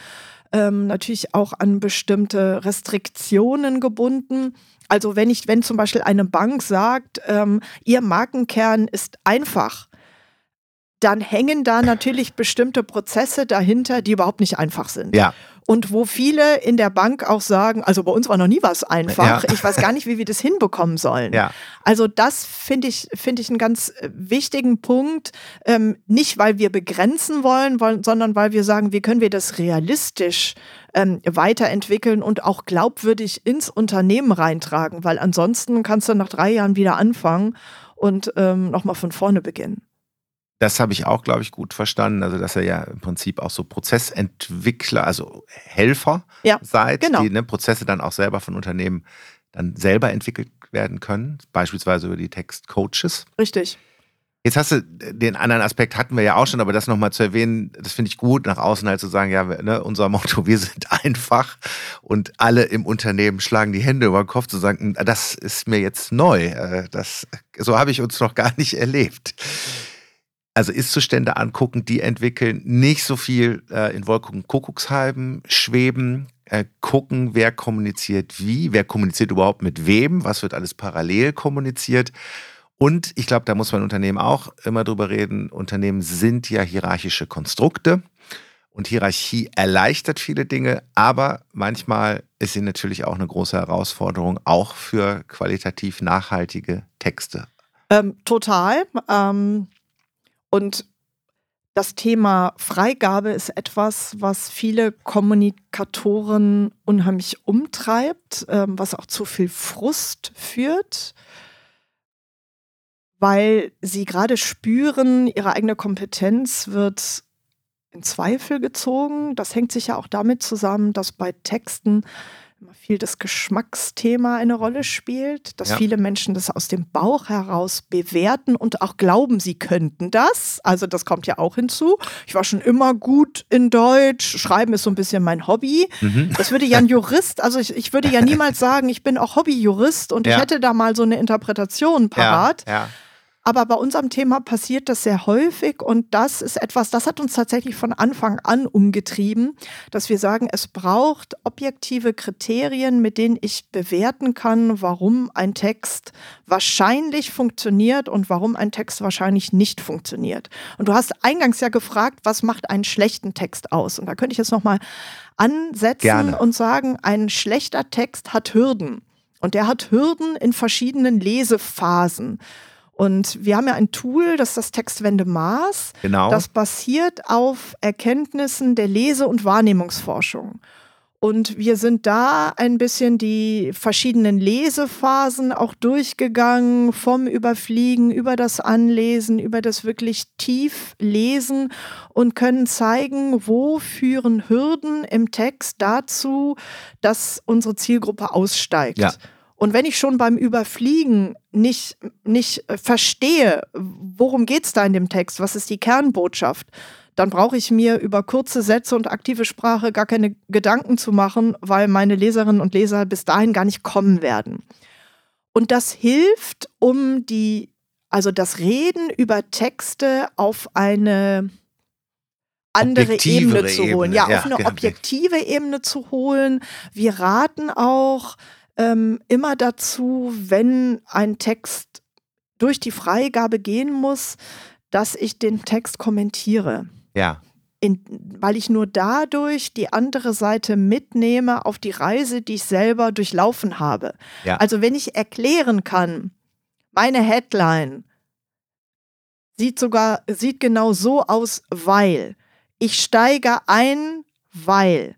Speaker 2: ähm, natürlich auch an bestimmte Restriktionen gebunden. Also wenn ich, wenn zum Beispiel eine Bank sagt, ähm, ihr Markenkern ist einfach, dann hängen da natürlich bestimmte Prozesse dahinter, die überhaupt nicht einfach sind.
Speaker 1: ja.
Speaker 2: Und wo viele in der Bank auch sagen, also bei uns war noch nie was einfach.
Speaker 1: Ja.
Speaker 2: Ich weiß gar nicht, wie wir das hinbekommen sollen.
Speaker 1: Ja.
Speaker 2: Also das finde ich, finde ich einen ganz äh, wichtigen Punkt. Ähm, nicht, weil wir begrenzen wollen, wollen, sondern weil wir sagen, wie können wir das realistisch ähm, weiterentwickeln und auch glaubwürdig ins Unternehmen reintragen. Weil ansonsten kannst du nach drei Jahren wieder anfangen und ähm, nochmal von vorne beginnen.
Speaker 1: Das habe ich auch, glaube ich, gut verstanden. Also, dass ihr ja im Prinzip auch so Prozessentwickler, also Helfer
Speaker 2: Ja,
Speaker 1: seid,
Speaker 2: genau.
Speaker 1: die ne, Prozesse dann auch selber von Unternehmen dann selber entwickelt werden können, beispielsweise über die Textcoaches.
Speaker 2: Richtig.
Speaker 1: Jetzt hast du den anderen Aspekt hatten wir ja auch schon, aber das nochmal zu erwähnen, das finde ich gut, nach außen halt zu sagen, ja, ne, unser Motto, [laughs] wir sind einfach und alle im Unternehmen schlagen die Hände über den Kopf zu sagen, das ist mir jetzt neu. äh, Das, so habe ich uns noch gar nicht erlebt. Also Ist-Zustände angucken, die entwickeln, nicht so viel äh, in Wolken und Kuckuckshalben schweben, äh, gucken, wer kommuniziert wie, wer kommuniziert überhaupt mit wem, was wird alles parallel kommuniziert. Und ich glaube, da muss man Unternehmen auch immer drüber reden. Unternehmen sind ja hierarchische Konstrukte. Und Hierarchie erleichtert viele Dinge, aber manchmal ist sie natürlich auch eine große Herausforderung, auch für qualitativ nachhaltige Texte.
Speaker 2: Ähm, total. Ähm, und das Thema Freigabe ist etwas, was viele Kommunikatoren unheimlich umtreibt, ähm, was auch zu viel Frust führt, weil sie gerade spüren, ihre eigene Kompetenz wird in Zweifel gezogen. Das hängt sicher auch damit zusammen, dass bei Texten immer viel das Geschmacksthema eine Rolle spielt, dass ja. viele Menschen das aus dem Bauch heraus bewerten und auch glauben, sie könnten das. Also das kommt ja auch hinzu. Ich war schon immer gut in Deutsch. Schreiben ist so ein bisschen mein Hobby. Mhm. Das würde ja ein Jurist, also ich, ich würde ja niemals sagen, ich bin auch Hobbyjurist und ja. ich hätte da mal so eine Interpretation parat.
Speaker 1: Ja, ja.
Speaker 2: Aber bei unserem Thema passiert das sehr häufig und das ist etwas, das hat uns tatsächlich von Anfang an umgetrieben, dass wir sagen, es braucht objektive Kriterien, mit denen ich bewerten kann, warum ein Text wahrscheinlich funktioniert und warum ein Text wahrscheinlich nicht funktioniert. Und du hast eingangs ja gefragt, was macht einen schlechten Text aus? Und da könnte ich jetzt nochmal ansetzen
Speaker 1: Gerne.
Speaker 2: und sagen, ein schlechter Text hat Hürden. Und der hat Hürden in verschiedenen Lesephasen. Und wir haben ja ein Tool, das ist das Textwendemaß.
Speaker 1: Genau.
Speaker 2: Das basiert auf Erkenntnissen der Lese- und Wahrnehmungsforschung. Und wir sind da ein bisschen die verschiedenen Lesephasen auch durchgegangen, vom Überfliegen über das Anlesen, über das wirklich tief Lesen und können zeigen, wo führen Hürden im Text dazu, dass unsere Zielgruppe aussteigt.
Speaker 1: Ja.
Speaker 2: Und wenn ich schon beim Überfliegen nicht, nicht äh, verstehe, worum geht es da in dem Text, was ist die Kernbotschaft, dann brauche ich mir über kurze Sätze und aktive Sprache gar keine Gedanken zu machen, weil meine Leserinnen und Leser bis dahin gar nicht kommen werden. Und das hilft, um die, also das Reden über Texte auf eine andere Ebene zu holen.
Speaker 1: Ebene.
Speaker 2: Ja, ja, auf eine genau. objektive Ebene zu holen. Wir raten auch, ähm, immer dazu, wenn ein Text durch die Freigabe gehen muss, dass ich den Text kommentiere.
Speaker 1: Ja.
Speaker 2: In, weil ich nur dadurch die andere Seite mitnehme auf die Reise, die ich selber durchlaufen habe.
Speaker 1: Ja.
Speaker 2: Also wenn ich erklären kann, meine Headline sieht sogar sieht genau so aus, weil ich steige ein, weil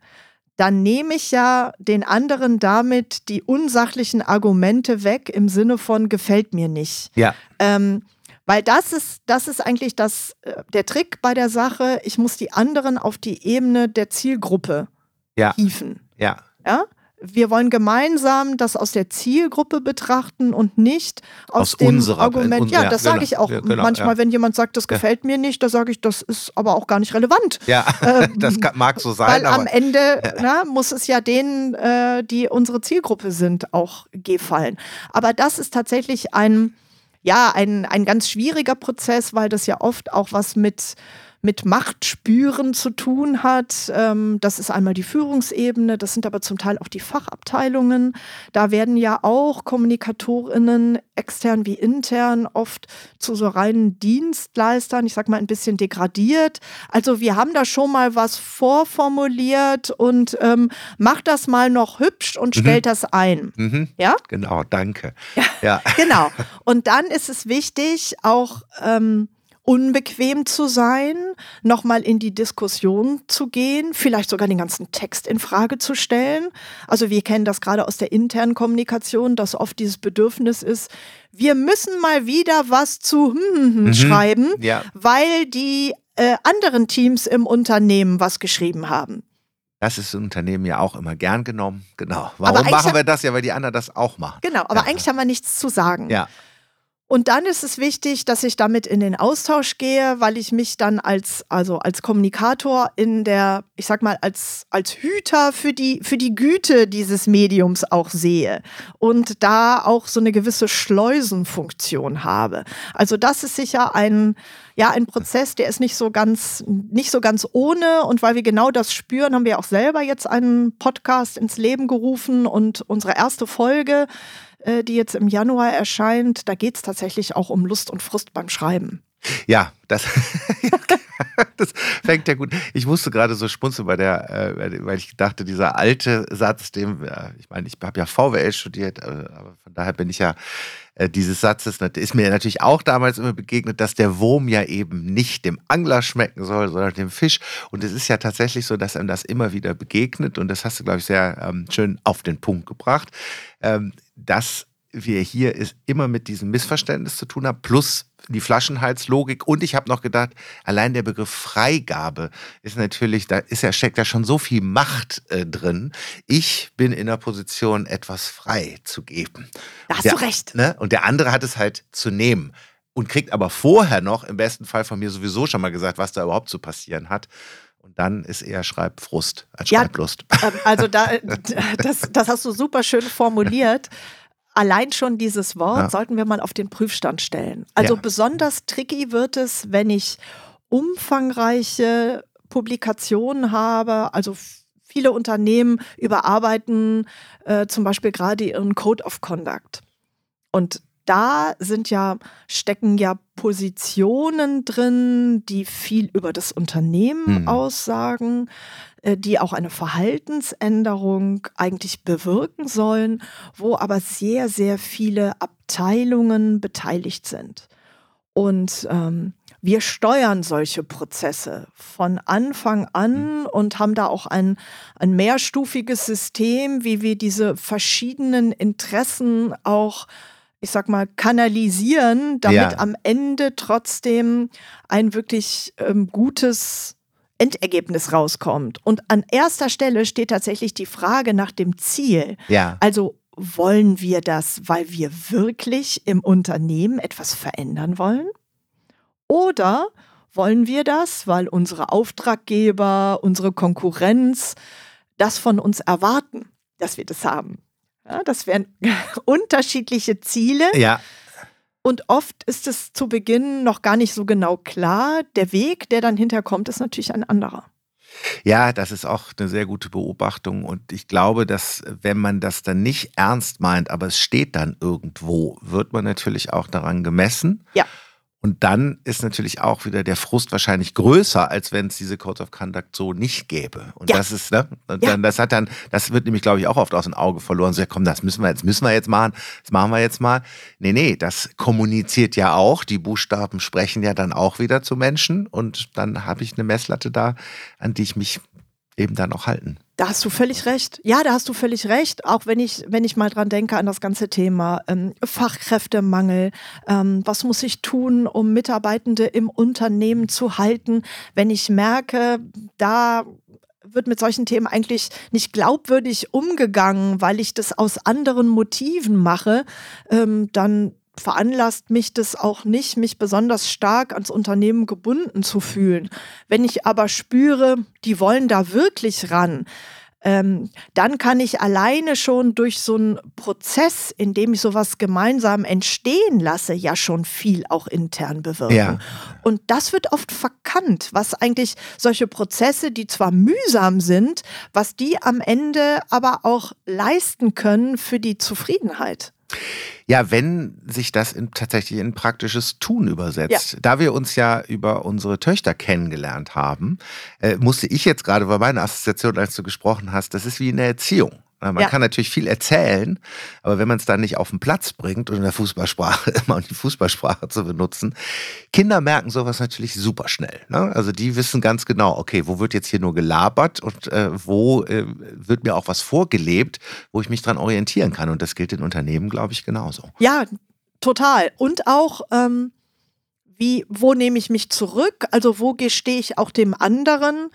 Speaker 2: dann nehme ich ja den anderen damit die unsachlichen Argumente weg im Sinne von gefällt mir nicht.
Speaker 1: Ja.
Speaker 2: Ähm, weil das ist, das ist eigentlich das, äh, der Trick bei der Sache. Ich muss die anderen auf die Ebene der Zielgruppe
Speaker 1: ja.
Speaker 2: hieven.
Speaker 1: Ja.
Speaker 2: Ja? Wir wollen gemeinsam das aus der Zielgruppe betrachten und nicht aus, aus dem unserer, Argument.
Speaker 1: Un,
Speaker 2: ja, das genau, sage ich auch. Ja, genau, Manchmal, ja. wenn jemand sagt, das gefällt mir nicht, da sage ich, das ist aber auch gar nicht relevant.
Speaker 1: Ja, [laughs] ähm, das mag so sein.
Speaker 2: Weil am Ende na, muss es ja denen, äh, die unsere Zielgruppe sind, auch gefallen. Aber das ist tatsächlich ein, ja, ein, ein ganz schwieriger Prozess, weil das ja oft auch was mit mit Machtspüren zu tun hat. Ähm, das ist einmal die Führungsebene, das sind aber zum Teil auch die Fachabteilungen. Da werden ja auch Kommunikatorinnen, extern wie intern, oft zu so reinen Dienstleistern, ich sag mal ein bisschen degradiert. Also wir haben da schon mal was vorformuliert und ähm, macht das mal noch hübsch und mhm. stellt das ein.
Speaker 1: Mhm.
Speaker 2: Ja?
Speaker 1: Genau, danke.
Speaker 2: Ja, ja. [laughs] genau. Und dann ist es wichtig, auch ähm, unbequem zu sein, nochmal in die Diskussion zu gehen, vielleicht sogar den ganzen Text in Frage zu stellen. Also wir kennen das gerade aus der internen Kommunikation, dass oft dieses Bedürfnis ist, wir müssen mal wieder was zu hm, hm, hm mhm, schreiben,
Speaker 1: ja.
Speaker 2: weil die äh, anderen Teams im Unternehmen was geschrieben haben.
Speaker 1: Das ist im Unternehmen ja auch immer gern genommen. Genau. Warum machen wir das ja? Weil die anderen das auch machen.
Speaker 2: Genau, aber ja. eigentlich haben wir nichts zu sagen.
Speaker 1: Ja.
Speaker 2: Und dann ist es wichtig, dass ich damit in den Austausch gehe, weil ich mich dann als, also als Kommunikator in der, ich sag mal, als, als Hüter für die, für die Güte dieses Mediums auch sehe und da auch so eine gewisse Schleusenfunktion habe. Also das ist sicher ein, ja, ein Prozess, der ist nicht so ganz, nicht so ganz ohne. Und weil wir genau das spüren, haben wir auch selber jetzt einen Podcast ins Leben gerufen und unsere erste Folge äh, die jetzt im Januar erscheint, da geht es tatsächlich auch um Lust und Frust beim Schreiben.
Speaker 1: Ja, das, [laughs] das fängt ja gut. Ich musste gerade so spunzeln bei der, äh, weil ich dachte, dieser alte Satz, dem, ich meine, ich habe ja VWL studiert, äh, aber von daher bin ich ja dieses Satzes, ist mir natürlich auch damals immer begegnet, dass der Wurm ja eben nicht dem Angler schmecken soll, sondern dem Fisch. Und es ist ja tatsächlich so, dass einem das immer wieder begegnet. Und das hast du, glaube ich, sehr ähm, schön auf den Punkt gebracht. Ähm, dass wir hier ist immer mit diesem Missverständnis zu tun haben, plus die Flaschenhalslogik. Und ich habe noch gedacht, allein der Begriff Freigabe ist natürlich, da ist ja, steckt ja schon so viel Macht äh, drin. Ich bin in der Position, etwas frei zu geben.
Speaker 2: Da hast
Speaker 1: der,
Speaker 2: du recht.
Speaker 1: Ne? Und der andere hat es halt zu nehmen und kriegt aber vorher noch im besten Fall von mir sowieso schon mal gesagt, was da überhaupt zu passieren hat. Und dann ist eher Schreibfrust als Schreiblust.
Speaker 2: Ja, ähm, also da, [laughs] das, das hast du super schön formuliert. Allein schon dieses Wort ja. sollten wir mal auf den Prüfstand stellen. Also ja. besonders tricky wird es, wenn ich umfangreiche Publikationen habe, also viele Unternehmen überarbeiten äh, zum Beispiel gerade ihren Code of Conduct. Und da sind ja, stecken ja Positionen drin, die viel über das Unternehmen hm. aussagen, äh, die auch eine Verhaltensänderung eigentlich bewirken sollen, wo aber sehr, sehr viele Abteilungen beteiligt sind. Und ähm, wir steuern solche Prozesse von Anfang an hm. und haben da auch ein, ein mehrstufiges System, wie wir diese verschiedenen Interessen auch ich sag mal, kanalisieren, damit ja. am Ende trotzdem ein wirklich ähm, gutes Endergebnis rauskommt. Und an erster Stelle steht tatsächlich die Frage nach dem Ziel.
Speaker 1: Ja.
Speaker 2: Also wollen wir das, weil wir wirklich im Unternehmen etwas verändern wollen? Oder wollen wir das, weil unsere Auftraggeber, unsere Konkurrenz das von uns erwarten, dass wir das haben? Ja, das wären [laughs] unterschiedliche Ziele.
Speaker 1: Ja.
Speaker 2: Und oft ist es zu Beginn noch gar nicht so genau klar. Der Weg, der dann hinterkommt, ist natürlich ein anderer.
Speaker 1: Ja, das ist auch eine sehr gute Beobachtung. Und ich glaube, dass wenn man das dann nicht ernst meint, aber es steht dann irgendwo, wird man natürlich auch daran gemessen.
Speaker 2: Ja.
Speaker 1: Und dann ist natürlich auch wieder der Frust wahrscheinlich größer, als wenn es diese Code of Conduct so nicht gäbe. Und ja. das ist, ne? Und ja. dann, das hat dann, das wird nämlich, glaube ich, auch oft aus dem Auge verloren. So, ja, komm, das müssen wir jetzt, müssen wir jetzt machen, das machen wir jetzt mal. Nee, nee, das kommuniziert ja auch. Die Buchstaben sprechen ja dann auch wieder zu Menschen. Und dann habe ich eine Messlatte da, an die ich mich eben dann auch halten.
Speaker 2: Da hast du völlig recht. Ja, da hast du völlig recht. Auch wenn ich, wenn ich mal dran denke an das ganze Thema ähm, Fachkräftemangel. Ähm, was muss ich tun, um Mitarbeitende im Unternehmen zu halten? Wenn ich merke, da wird mit solchen Themen eigentlich nicht glaubwürdig umgegangen, weil ich das aus anderen Motiven mache, ähm, dann veranlasst mich das auch nicht, mich besonders stark ans Unternehmen gebunden zu fühlen. Wenn ich aber spüre, die wollen da wirklich ran, ähm, dann kann ich alleine schon durch so einen Prozess, in dem ich sowas gemeinsam entstehen lasse, ja schon viel auch intern bewirken. Ja. Und das wird oft verkannt, was eigentlich solche Prozesse, die zwar mühsam sind, was die am Ende aber auch leisten können für die Zufriedenheit.
Speaker 1: Ja, wenn sich das in, tatsächlich in praktisches Tun übersetzt. Ja. Da wir uns ja über unsere Töchter kennengelernt haben, äh, musste ich jetzt gerade bei meiner Assoziation, als du gesprochen hast, das ist wie in der Erziehung. Man ja. kann natürlich viel erzählen, aber wenn man es dann nicht auf den Platz bringt und in der Fußballsprache [laughs] immer um die Fußballsprache zu benutzen, Kinder merken sowas natürlich super schnell. Ne? Also die wissen ganz genau, okay, wo wird jetzt hier nur gelabert und äh, wo äh, wird mir auch was vorgelebt, wo ich mich dran orientieren kann. Und das gilt in Unternehmen, glaube ich, genauso.
Speaker 2: Ja, total. Und auch ähm, wie, wo nehme ich mich zurück? Also wo gestehe ich auch dem anderen?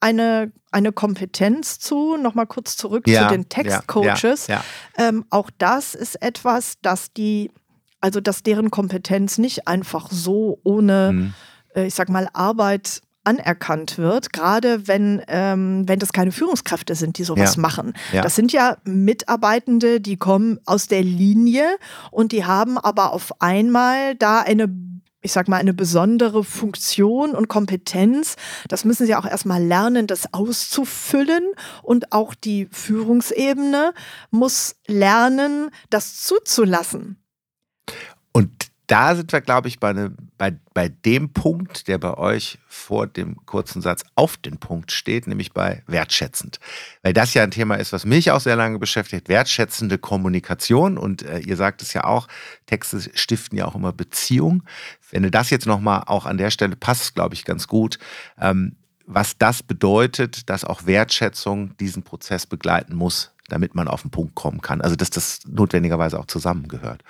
Speaker 2: Eine, eine Kompetenz zu. Nochmal kurz zurück ja, zu den Textcoaches. Ja, ja, ähm, auch das ist etwas, dass die, also dass deren Kompetenz nicht einfach so ohne, mhm. äh, ich sag mal, Arbeit anerkannt wird, gerade wenn, ähm, wenn das keine Führungskräfte sind, die sowas ja. machen. Ja. Das sind ja Mitarbeitende, die kommen aus der Linie und die haben aber auf einmal da eine ich sag mal, eine besondere Funktion und Kompetenz. Das müssen sie auch erstmal lernen, das auszufüllen. Und auch die Führungsebene muss lernen, das zuzulassen.
Speaker 1: Und da sind wir, glaube ich, bei, ne, bei, bei dem Punkt, der bei euch vor dem kurzen Satz auf den Punkt steht, nämlich bei wertschätzend. Weil das ja ein Thema ist, was mich auch sehr lange beschäftigt, wertschätzende Kommunikation. Und äh, ihr sagt es ja auch, Texte stiften ja auch immer Beziehung. Wenn du das jetzt nochmal auch an der Stelle passt, glaube ich, ganz gut. Ähm, was das bedeutet, dass auch Wertschätzung diesen Prozess begleiten muss, damit man auf den Punkt kommen kann. Also dass das notwendigerweise auch zusammengehört.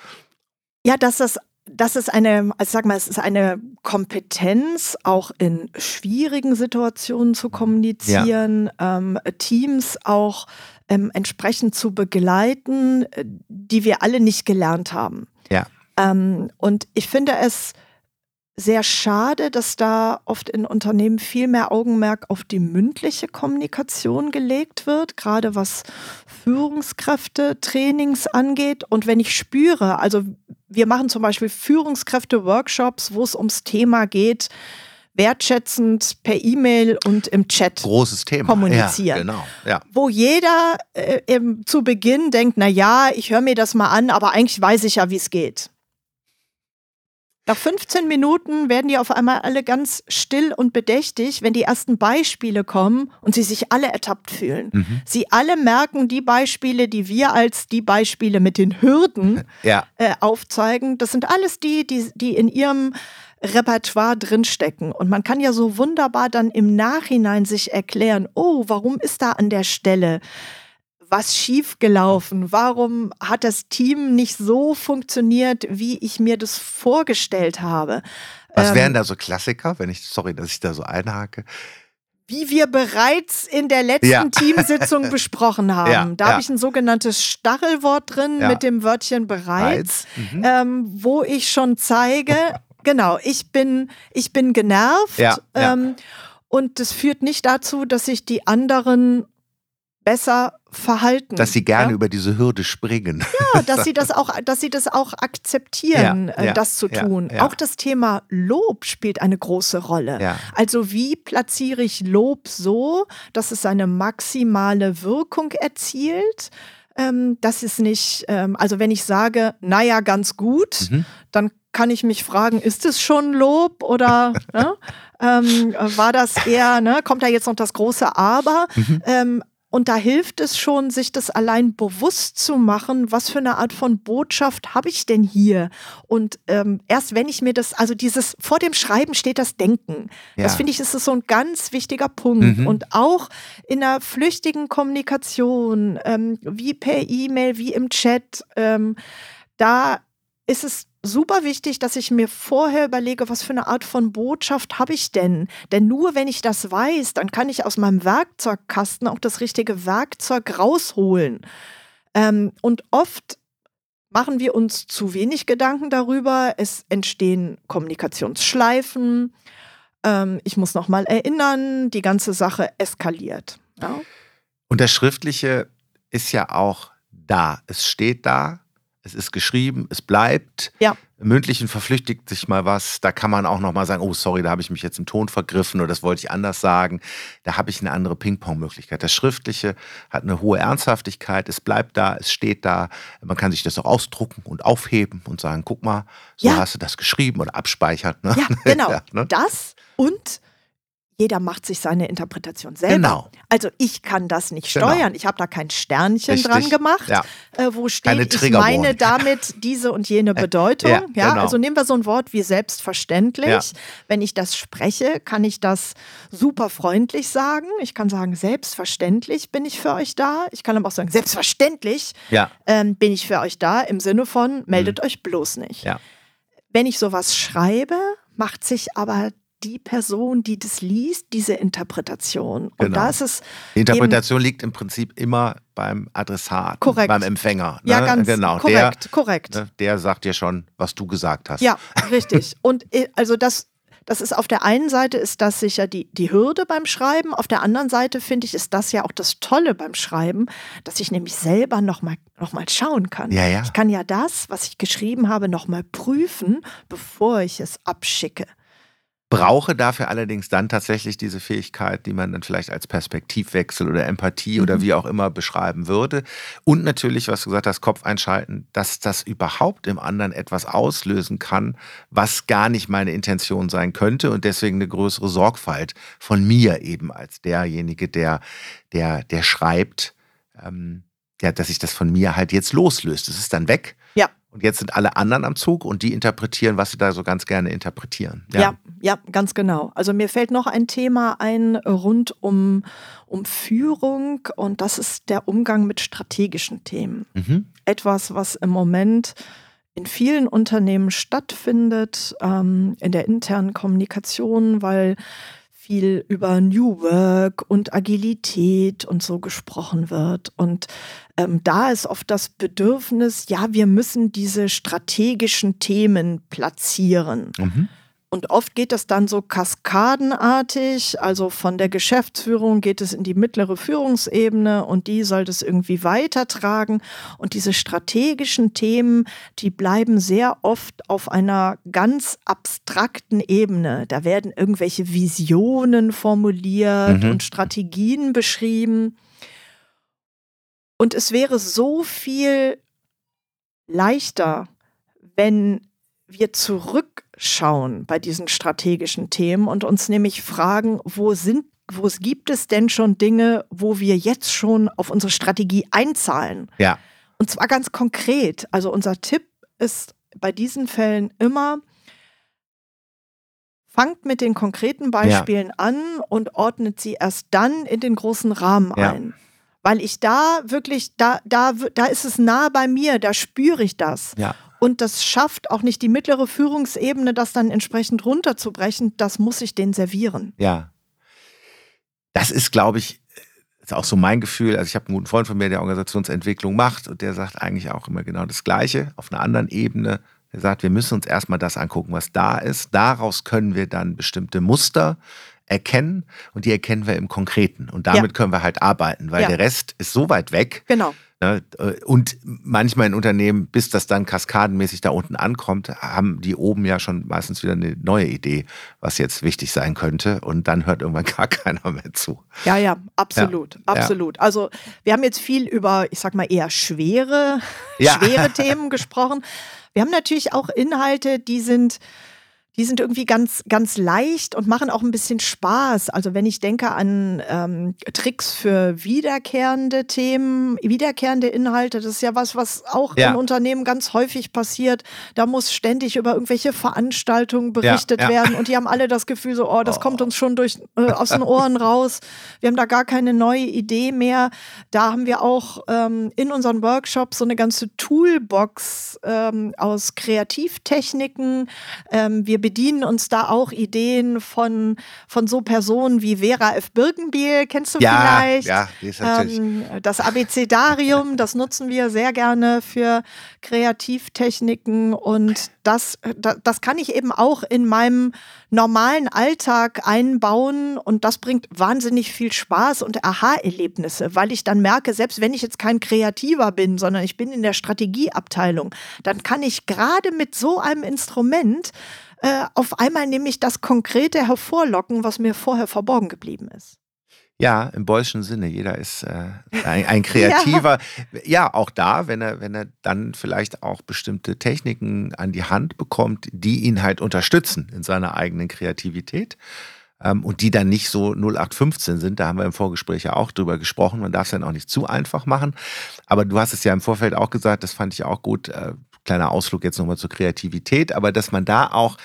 Speaker 2: Ja, dass das das ist eine, also sag mal, es ist eine Kompetenz, auch in schwierigen Situationen zu kommunizieren, ja. ähm, Teams auch ähm, entsprechend zu begleiten, äh, die wir alle nicht gelernt haben.
Speaker 1: Ja.
Speaker 2: Ähm, und ich finde es sehr schade, dass da oft in Unternehmen viel mehr Augenmerk auf die mündliche Kommunikation gelegt wird, gerade was Führungskräfte-Trainings angeht. Und wenn ich spüre, also wir machen zum Beispiel Führungskräfte-Workshops, wo es ums Thema geht, wertschätzend per E-Mail und im Chat
Speaker 1: Großes Thema.
Speaker 2: kommunizieren.
Speaker 1: Ja, genau. Ja.
Speaker 2: Wo jeder äh, zu Beginn denkt, na ja, ich höre mir das mal an, aber eigentlich weiß ich ja, wie es geht. Nach 15 Minuten werden die auf einmal alle ganz still und bedächtig, wenn die ersten Beispiele kommen und sie sich alle ertappt fühlen. Mhm. Sie alle merken die Beispiele, die wir als die Beispiele mit den Hürden ja. äh, aufzeigen. Das sind alles die, die, die in ihrem Repertoire drinstecken. Und man kann ja so wunderbar dann im Nachhinein sich erklären, oh, warum ist da an der Stelle was schiefgelaufen? Warum hat das Team nicht so funktioniert, wie ich mir das vorgestellt habe?
Speaker 1: Was wären ähm, da so Klassiker, wenn ich, sorry, dass ich da so einhake?
Speaker 2: Wie wir bereits in der letzten ja. Teamsitzung [laughs] besprochen haben. Ja, da ja. habe ich ein sogenanntes Stachelwort drin mit dem Wörtchen bereits, mhm. ähm, wo ich schon zeige, [laughs] genau, ich bin, ich bin genervt. Ähm, und das führt nicht dazu, dass sich die anderen besser verhalten.
Speaker 1: Dass sie gerne ja? über diese Hürde springen.
Speaker 2: Ja, dass [laughs] sie das auch, dass sie das auch akzeptieren, ja, äh, ja, das zu tun. Auch das Thema Lob spielt eine große Rolle. Also wie platziere ich Lob so, dass es eine maximale Wirkung erzielt? Ähm, das ist nicht, ähm, also wenn ich sage, naja, ganz gut, mhm. dann kann ich mich fragen, ist es schon Lob oder [laughs] ne? ähm, war das eher, ne? kommt da jetzt noch das große Aber? Mhm. Und da hilft es schon, sich das allein bewusst zu machen, was für eine Art von Botschaft habe ich denn hier? Und ähm, erst wenn ich mir das, also dieses, vor dem Schreiben steht das Denken. Ja. Das finde ich, ist so ein ganz wichtiger Punkt. Mhm. Und auch in einer flüchtigen Kommunikation, ähm, wie per E-Mail, wie im Chat, ähm, da ist es super wichtig, dass ich mir vorher überlege, was für eine Art von Botschaft habe ich denn? Denn nur wenn ich das weiß, dann kann ich aus meinem Werkzeugkasten auch das richtige Werkzeug rausholen. Ähm, und oft machen wir uns zu wenig Gedanken darüber. Es entstehen Kommunikationsschleifen. Ähm, ich muss noch mal erinnern, die ganze Sache eskaliert. Ja?
Speaker 1: Und das Schriftliche ist ja auch da. Es steht da es ist geschrieben, es bleibt.
Speaker 2: Ja.
Speaker 1: Im Mündlichen verflüchtigt sich mal was. Da kann man auch noch mal sagen, oh sorry, da habe ich mich jetzt im Ton vergriffen oder das wollte ich anders sagen. Da habe ich eine andere Ping-Pong-Möglichkeit. Das Schriftliche hat eine hohe Ernsthaftigkeit. Es bleibt da, es steht da. Man kann sich das auch ausdrucken und aufheben und sagen, guck mal, so ja. hast du das geschrieben oder abspeichert.
Speaker 2: Ne? Ja, [laughs] genau. ja, ne? Das und jeder macht sich seine Interpretation selber. Genau. Also ich kann das nicht genau. steuern. Genau. Ich habe da kein Sternchen Richtig. dran gemacht, ja. äh, wo steht, ich meine [laughs] damit diese und jene Bedeutung. Ja, ja genau. Also nehmen wir so ein Wort wie selbstverständlich. Ja. Wenn ich das spreche, kann ich das super freundlich sagen. Ich kann sagen, selbstverständlich bin ich für euch da. Ich kann aber auch sagen, selbstverständlich ähm, bin ich für euch da im Sinne von, meldet mhm. euch bloß nicht. Wenn ich sowas schreibe, macht sich aber die Person, die das liest, diese Interpretation. Und genau. da ist es.
Speaker 1: Die Interpretation liegt im Prinzip immer beim Adressat,
Speaker 2: korrekt.
Speaker 1: beim Empfänger.
Speaker 2: Ne? Ja, ganz genau. korrekt, der, korrekt.
Speaker 1: Ne, der sagt dir schon, was du gesagt hast.
Speaker 2: Ja, richtig. Und äh, also das, das ist auf der einen Seite ist das sicher die, die Hürde beim Schreiben, auf der anderen Seite finde ich, ist das ja auch das Tolle beim Schreiben, dass ich nämlich selber nochmal noch mal schauen kann.
Speaker 1: Ja, ja.
Speaker 2: Ich kann ja das, was ich geschrieben habe, nochmal prüfen, bevor ich es abschicke
Speaker 1: brauche dafür allerdings dann tatsächlich diese Fähigkeit, die man dann vielleicht als Perspektivwechsel oder Empathie mhm. oder wie auch immer beschreiben würde. Und natürlich, was du gesagt hast, Kopf einschalten, dass das überhaupt im anderen etwas auslösen kann, was gar nicht meine Intention sein könnte und deswegen eine größere Sorgfalt von mir eben als derjenige, der, der, der schreibt, ähm, ja, dass sich das von mir halt jetzt loslöst. Es ist dann weg.
Speaker 2: Ja.
Speaker 1: Und jetzt sind alle anderen am Zug und die interpretieren, was sie da so ganz gerne interpretieren.
Speaker 2: Ja, ja ja, ganz genau. Also mir fällt noch ein Thema ein rund um, um Führung und das ist der Umgang mit strategischen Themen. Mhm. Etwas, was im Moment in vielen Unternehmen stattfindet, ähm, in der internen Kommunikation, weil viel über New Work und Agilität und so gesprochen wird. Und ähm, da ist oft das Bedürfnis, ja, wir müssen diese strategischen Themen platzieren. Mhm. Und oft geht das dann so kaskadenartig, also von der Geschäftsführung geht es in die mittlere Führungsebene und die soll das irgendwie weitertragen. Und diese strategischen Themen, die bleiben sehr oft auf einer ganz abstrakten Ebene. Da werden irgendwelche Visionen formuliert mhm. und Strategien beschrieben. Und es wäre so viel leichter, wenn wir zurückschauen bei diesen strategischen Themen und uns nämlich fragen, wo sind wo es gibt es denn schon Dinge, wo wir jetzt schon auf unsere Strategie einzahlen?
Speaker 1: Ja.
Speaker 2: Und zwar ganz konkret. Also unser Tipp ist bei diesen Fällen immer, fangt mit den konkreten Beispielen ja. an und ordnet sie erst dann in den großen Rahmen ja. ein. Weil ich da wirklich, da, da, da ist es nah bei mir, da spüre ich das.
Speaker 1: Ja.
Speaker 2: Und das schafft auch nicht die mittlere Führungsebene, das dann entsprechend runterzubrechen. Das muss ich denen servieren.
Speaker 1: Ja. Das ist, glaube ich, ist auch so mein Gefühl. Also ich habe einen guten Freund von mir, der Organisationsentwicklung macht und der sagt eigentlich auch immer genau das Gleiche auf einer anderen Ebene. Er sagt, wir müssen uns erstmal das angucken, was da ist. Daraus können wir dann bestimmte Muster erkennen und die erkennen wir im Konkreten. Und damit ja. können wir halt arbeiten, weil ja. der Rest ist so weit weg.
Speaker 2: Genau.
Speaker 1: Ne? Und manchmal in Unternehmen, bis das dann kaskadenmäßig da unten ankommt, haben die oben ja schon meistens wieder eine neue Idee, was jetzt wichtig sein könnte. Und dann hört irgendwann [laughs] gar keiner mehr zu.
Speaker 2: Ja, ja, absolut, ja. absolut. Also wir haben jetzt viel über, ich sag mal, eher schwere, schwere Themen gesprochen. Wir haben natürlich auch Inhalte, die sind die sind irgendwie ganz, ganz leicht und machen auch ein bisschen Spaß. Also wenn ich denke an ähm, Tricks für wiederkehrende Themen, wiederkehrende Inhalte, das ist ja was, was auch ja. in Unternehmen ganz häufig passiert. Da muss ständig über irgendwelche Veranstaltungen berichtet ja, ja. werden und die haben alle das Gefühl so, oh, das oh. kommt uns schon durch, äh, aus den Ohren [laughs] raus. Wir haben da gar keine neue Idee mehr. Da haben wir auch ähm, in unseren Workshops so eine ganze Toolbox ähm, aus Kreativtechniken. Ähm, wir bedienen uns da auch Ideen von, von so Personen wie Vera F. Birkenbiel, kennst du ja, vielleicht?
Speaker 1: Ja, die ist natürlich. Ähm,
Speaker 2: das Abecedarium, das nutzen wir sehr gerne für Kreativtechniken und das, das kann ich eben auch in meinem normalen Alltag einbauen und das bringt wahnsinnig viel Spaß und Aha-Erlebnisse, weil ich dann merke, selbst wenn ich jetzt kein Kreativer bin, sondern ich bin in der Strategieabteilung, dann kann ich gerade mit so einem Instrument äh, auf einmal nämlich das Konkrete hervorlocken, was mir vorher verborgen geblieben ist.
Speaker 1: Ja, im Boyschen Sinne. Jeder ist äh, ein, ein, [laughs] Kreativer. ja. ja. auch da, wenn er, wenn er dann vielleicht auch bestimmte Techniken an die Hand bekommt, die ihn halt unterstützen in seiner eigenen Kreativität. Ähm, und die dann nicht so 0815 sind. Da haben wir im Vorgespräch ja auch drüber gesprochen. Man darf es dann auch nicht zu einfach machen. Aber du hast es ja im Vorfeld auch gesagt, das fand ich auch gut. Äh, kleiner Ausflug jetzt nochmal zur Kreativität, aber dass man da auch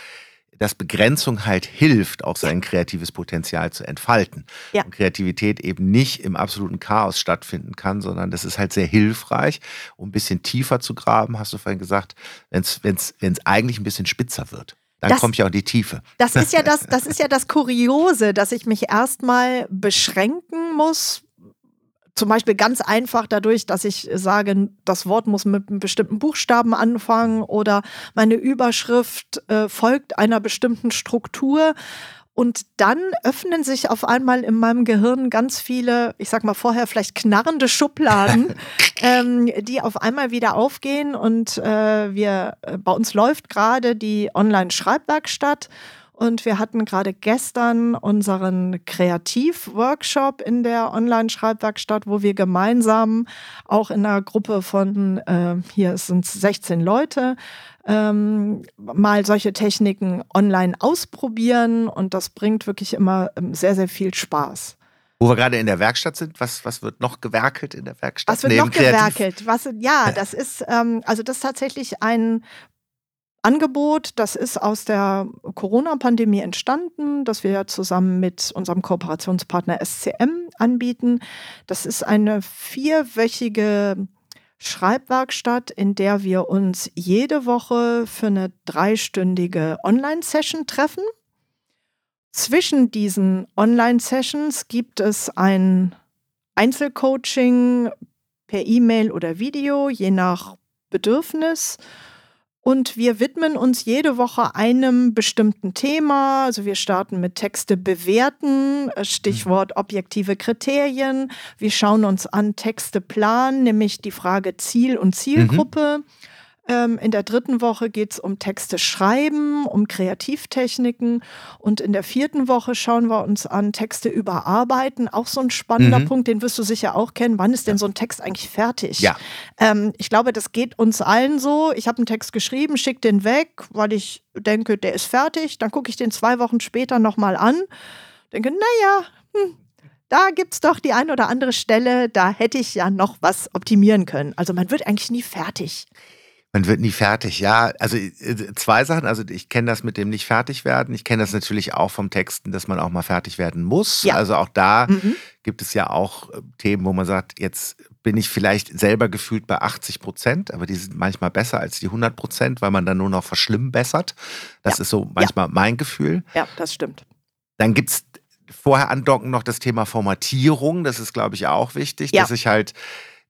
Speaker 1: dass Begrenzung halt hilft, auch sein kreatives Potenzial zu entfalten. Ja. Und Kreativität eben nicht im absoluten Chaos stattfinden kann, sondern das ist halt sehr hilfreich, um ein bisschen tiefer zu graben, hast du vorhin gesagt, wenn es eigentlich ein bisschen spitzer wird. Dann das, kommt ja auch die Tiefe.
Speaker 2: Das ist ja das, [laughs] das ist ja das Kuriose, dass ich mich erstmal beschränken muss, zum Beispiel ganz einfach dadurch, dass ich sage, das Wort muss mit einem bestimmten Buchstaben anfangen oder meine Überschrift äh, folgt einer bestimmten Struktur. Und dann öffnen sich auf einmal in meinem Gehirn ganz viele, ich sag mal vorher vielleicht knarrende Schubladen, [laughs] ähm, die auf einmal wieder aufgehen. Und äh, wir, äh, bei uns läuft gerade die Online-Schreibwerkstatt. Und wir hatten gerade gestern unseren Kreativworkshop in der Online-Schreibwerkstatt, wo wir gemeinsam auch in einer Gruppe von, äh, hier sind es 16 Leute, ähm, mal solche Techniken online ausprobieren. Und das bringt wirklich immer ähm, sehr, sehr viel Spaß.
Speaker 1: Wo wir gerade in der Werkstatt sind, was, was wird noch gewerkelt in der Werkstatt?
Speaker 2: Was wird noch Kreativ? gewerkelt? Was, ja, [laughs] das ist, ähm, also das ist tatsächlich ein Angebot, das ist aus der Corona-Pandemie entstanden, das wir zusammen mit unserem Kooperationspartner SCM anbieten. Das ist eine vierwöchige Schreibwerkstatt, in der wir uns jede Woche für eine dreistündige Online-Session treffen. Zwischen diesen Online-Sessions gibt es ein Einzelcoaching per E-Mail oder Video, je nach Bedürfnis. Und wir widmen uns jede Woche einem bestimmten Thema. Also wir starten mit Texte bewerten, äh, Stichwort objektive Kriterien. Wir schauen uns an Texte planen, nämlich die Frage Ziel und Zielgruppe. Mhm. Ähm, in der dritten Woche geht es um Texte schreiben, um Kreativtechniken. Und in der vierten Woche schauen wir uns an Texte überarbeiten. Auch so ein spannender mhm. Punkt, den wirst du sicher auch kennen. Wann ist denn so ein Text eigentlich fertig?
Speaker 1: Ja.
Speaker 2: Ähm, ich glaube, das geht uns allen so. Ich habe einen Text geschrieben, schicke den weg, weil ich denke, der ist fertig. Dann gucke ich den zwei Wochen später nochmal an. Denke, naja, hm, da gibt es doch die ein oder andere Stelle, da hätte ich ja noch was optimieren können. Also man wird eigentlich nie fertig.
Speaker 1: Man wird nie fertig, ja. Also äh, zwei Sachen. Also ich kenne das mit dem nicht fertig werden. Ich kenne das natürlich auch vom Texten, dass man auch mal fertig werden muss. Ja. Also auch da mhm. gibt es ja auch äh, Themen, wo man sagt, jetzt bin ich vielleicht selber gefühlt bei 80 Prozent, aber die sind manchmal besser als die 100 Prozent, weil man dann nur noch verschlimmbessert. Das ja. ist so manchmal ja. mein Gefühl.
Speaker 2: Ja, das stimmt.
Speaker 1: Dann gibt es vorher andocken noch das Thema Formatierung. Das ist, glaube ich, auch wichtig, dass ich halt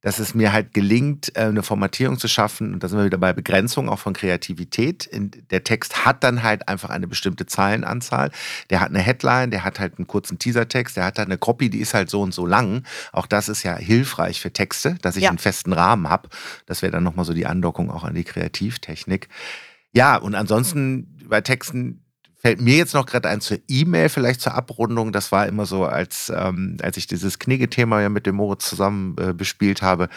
Speaker 1: dass es mir halt gelingt, äh, eine Formatierung zu schaffen. Und da sind wir wieder bei Begrenzung auch von Kreativität. Der Text hat dann halt einfach eine bestimmte Zahlenanzahl. Der hat eine Headline, der hat halt einen kurzen Teasertext, der hat halt eine Copy, die ist halt so und so lang. Auch das ist ja hilfreich für Texte, dass ich ja. einen festen Rahmen habe. Das wäre dann nochmal so die Andockung auch an die Kreativtechnik. Ja, und ansonsten bei Texten fällt mir jetzt noch gerade ein zur E-Mail, vielleicht zur Abrundung. Das war immer so, als, ähm, als ich dieses Knigge-Thema ja mit dem Moritz zusammen äh, bespielt habe,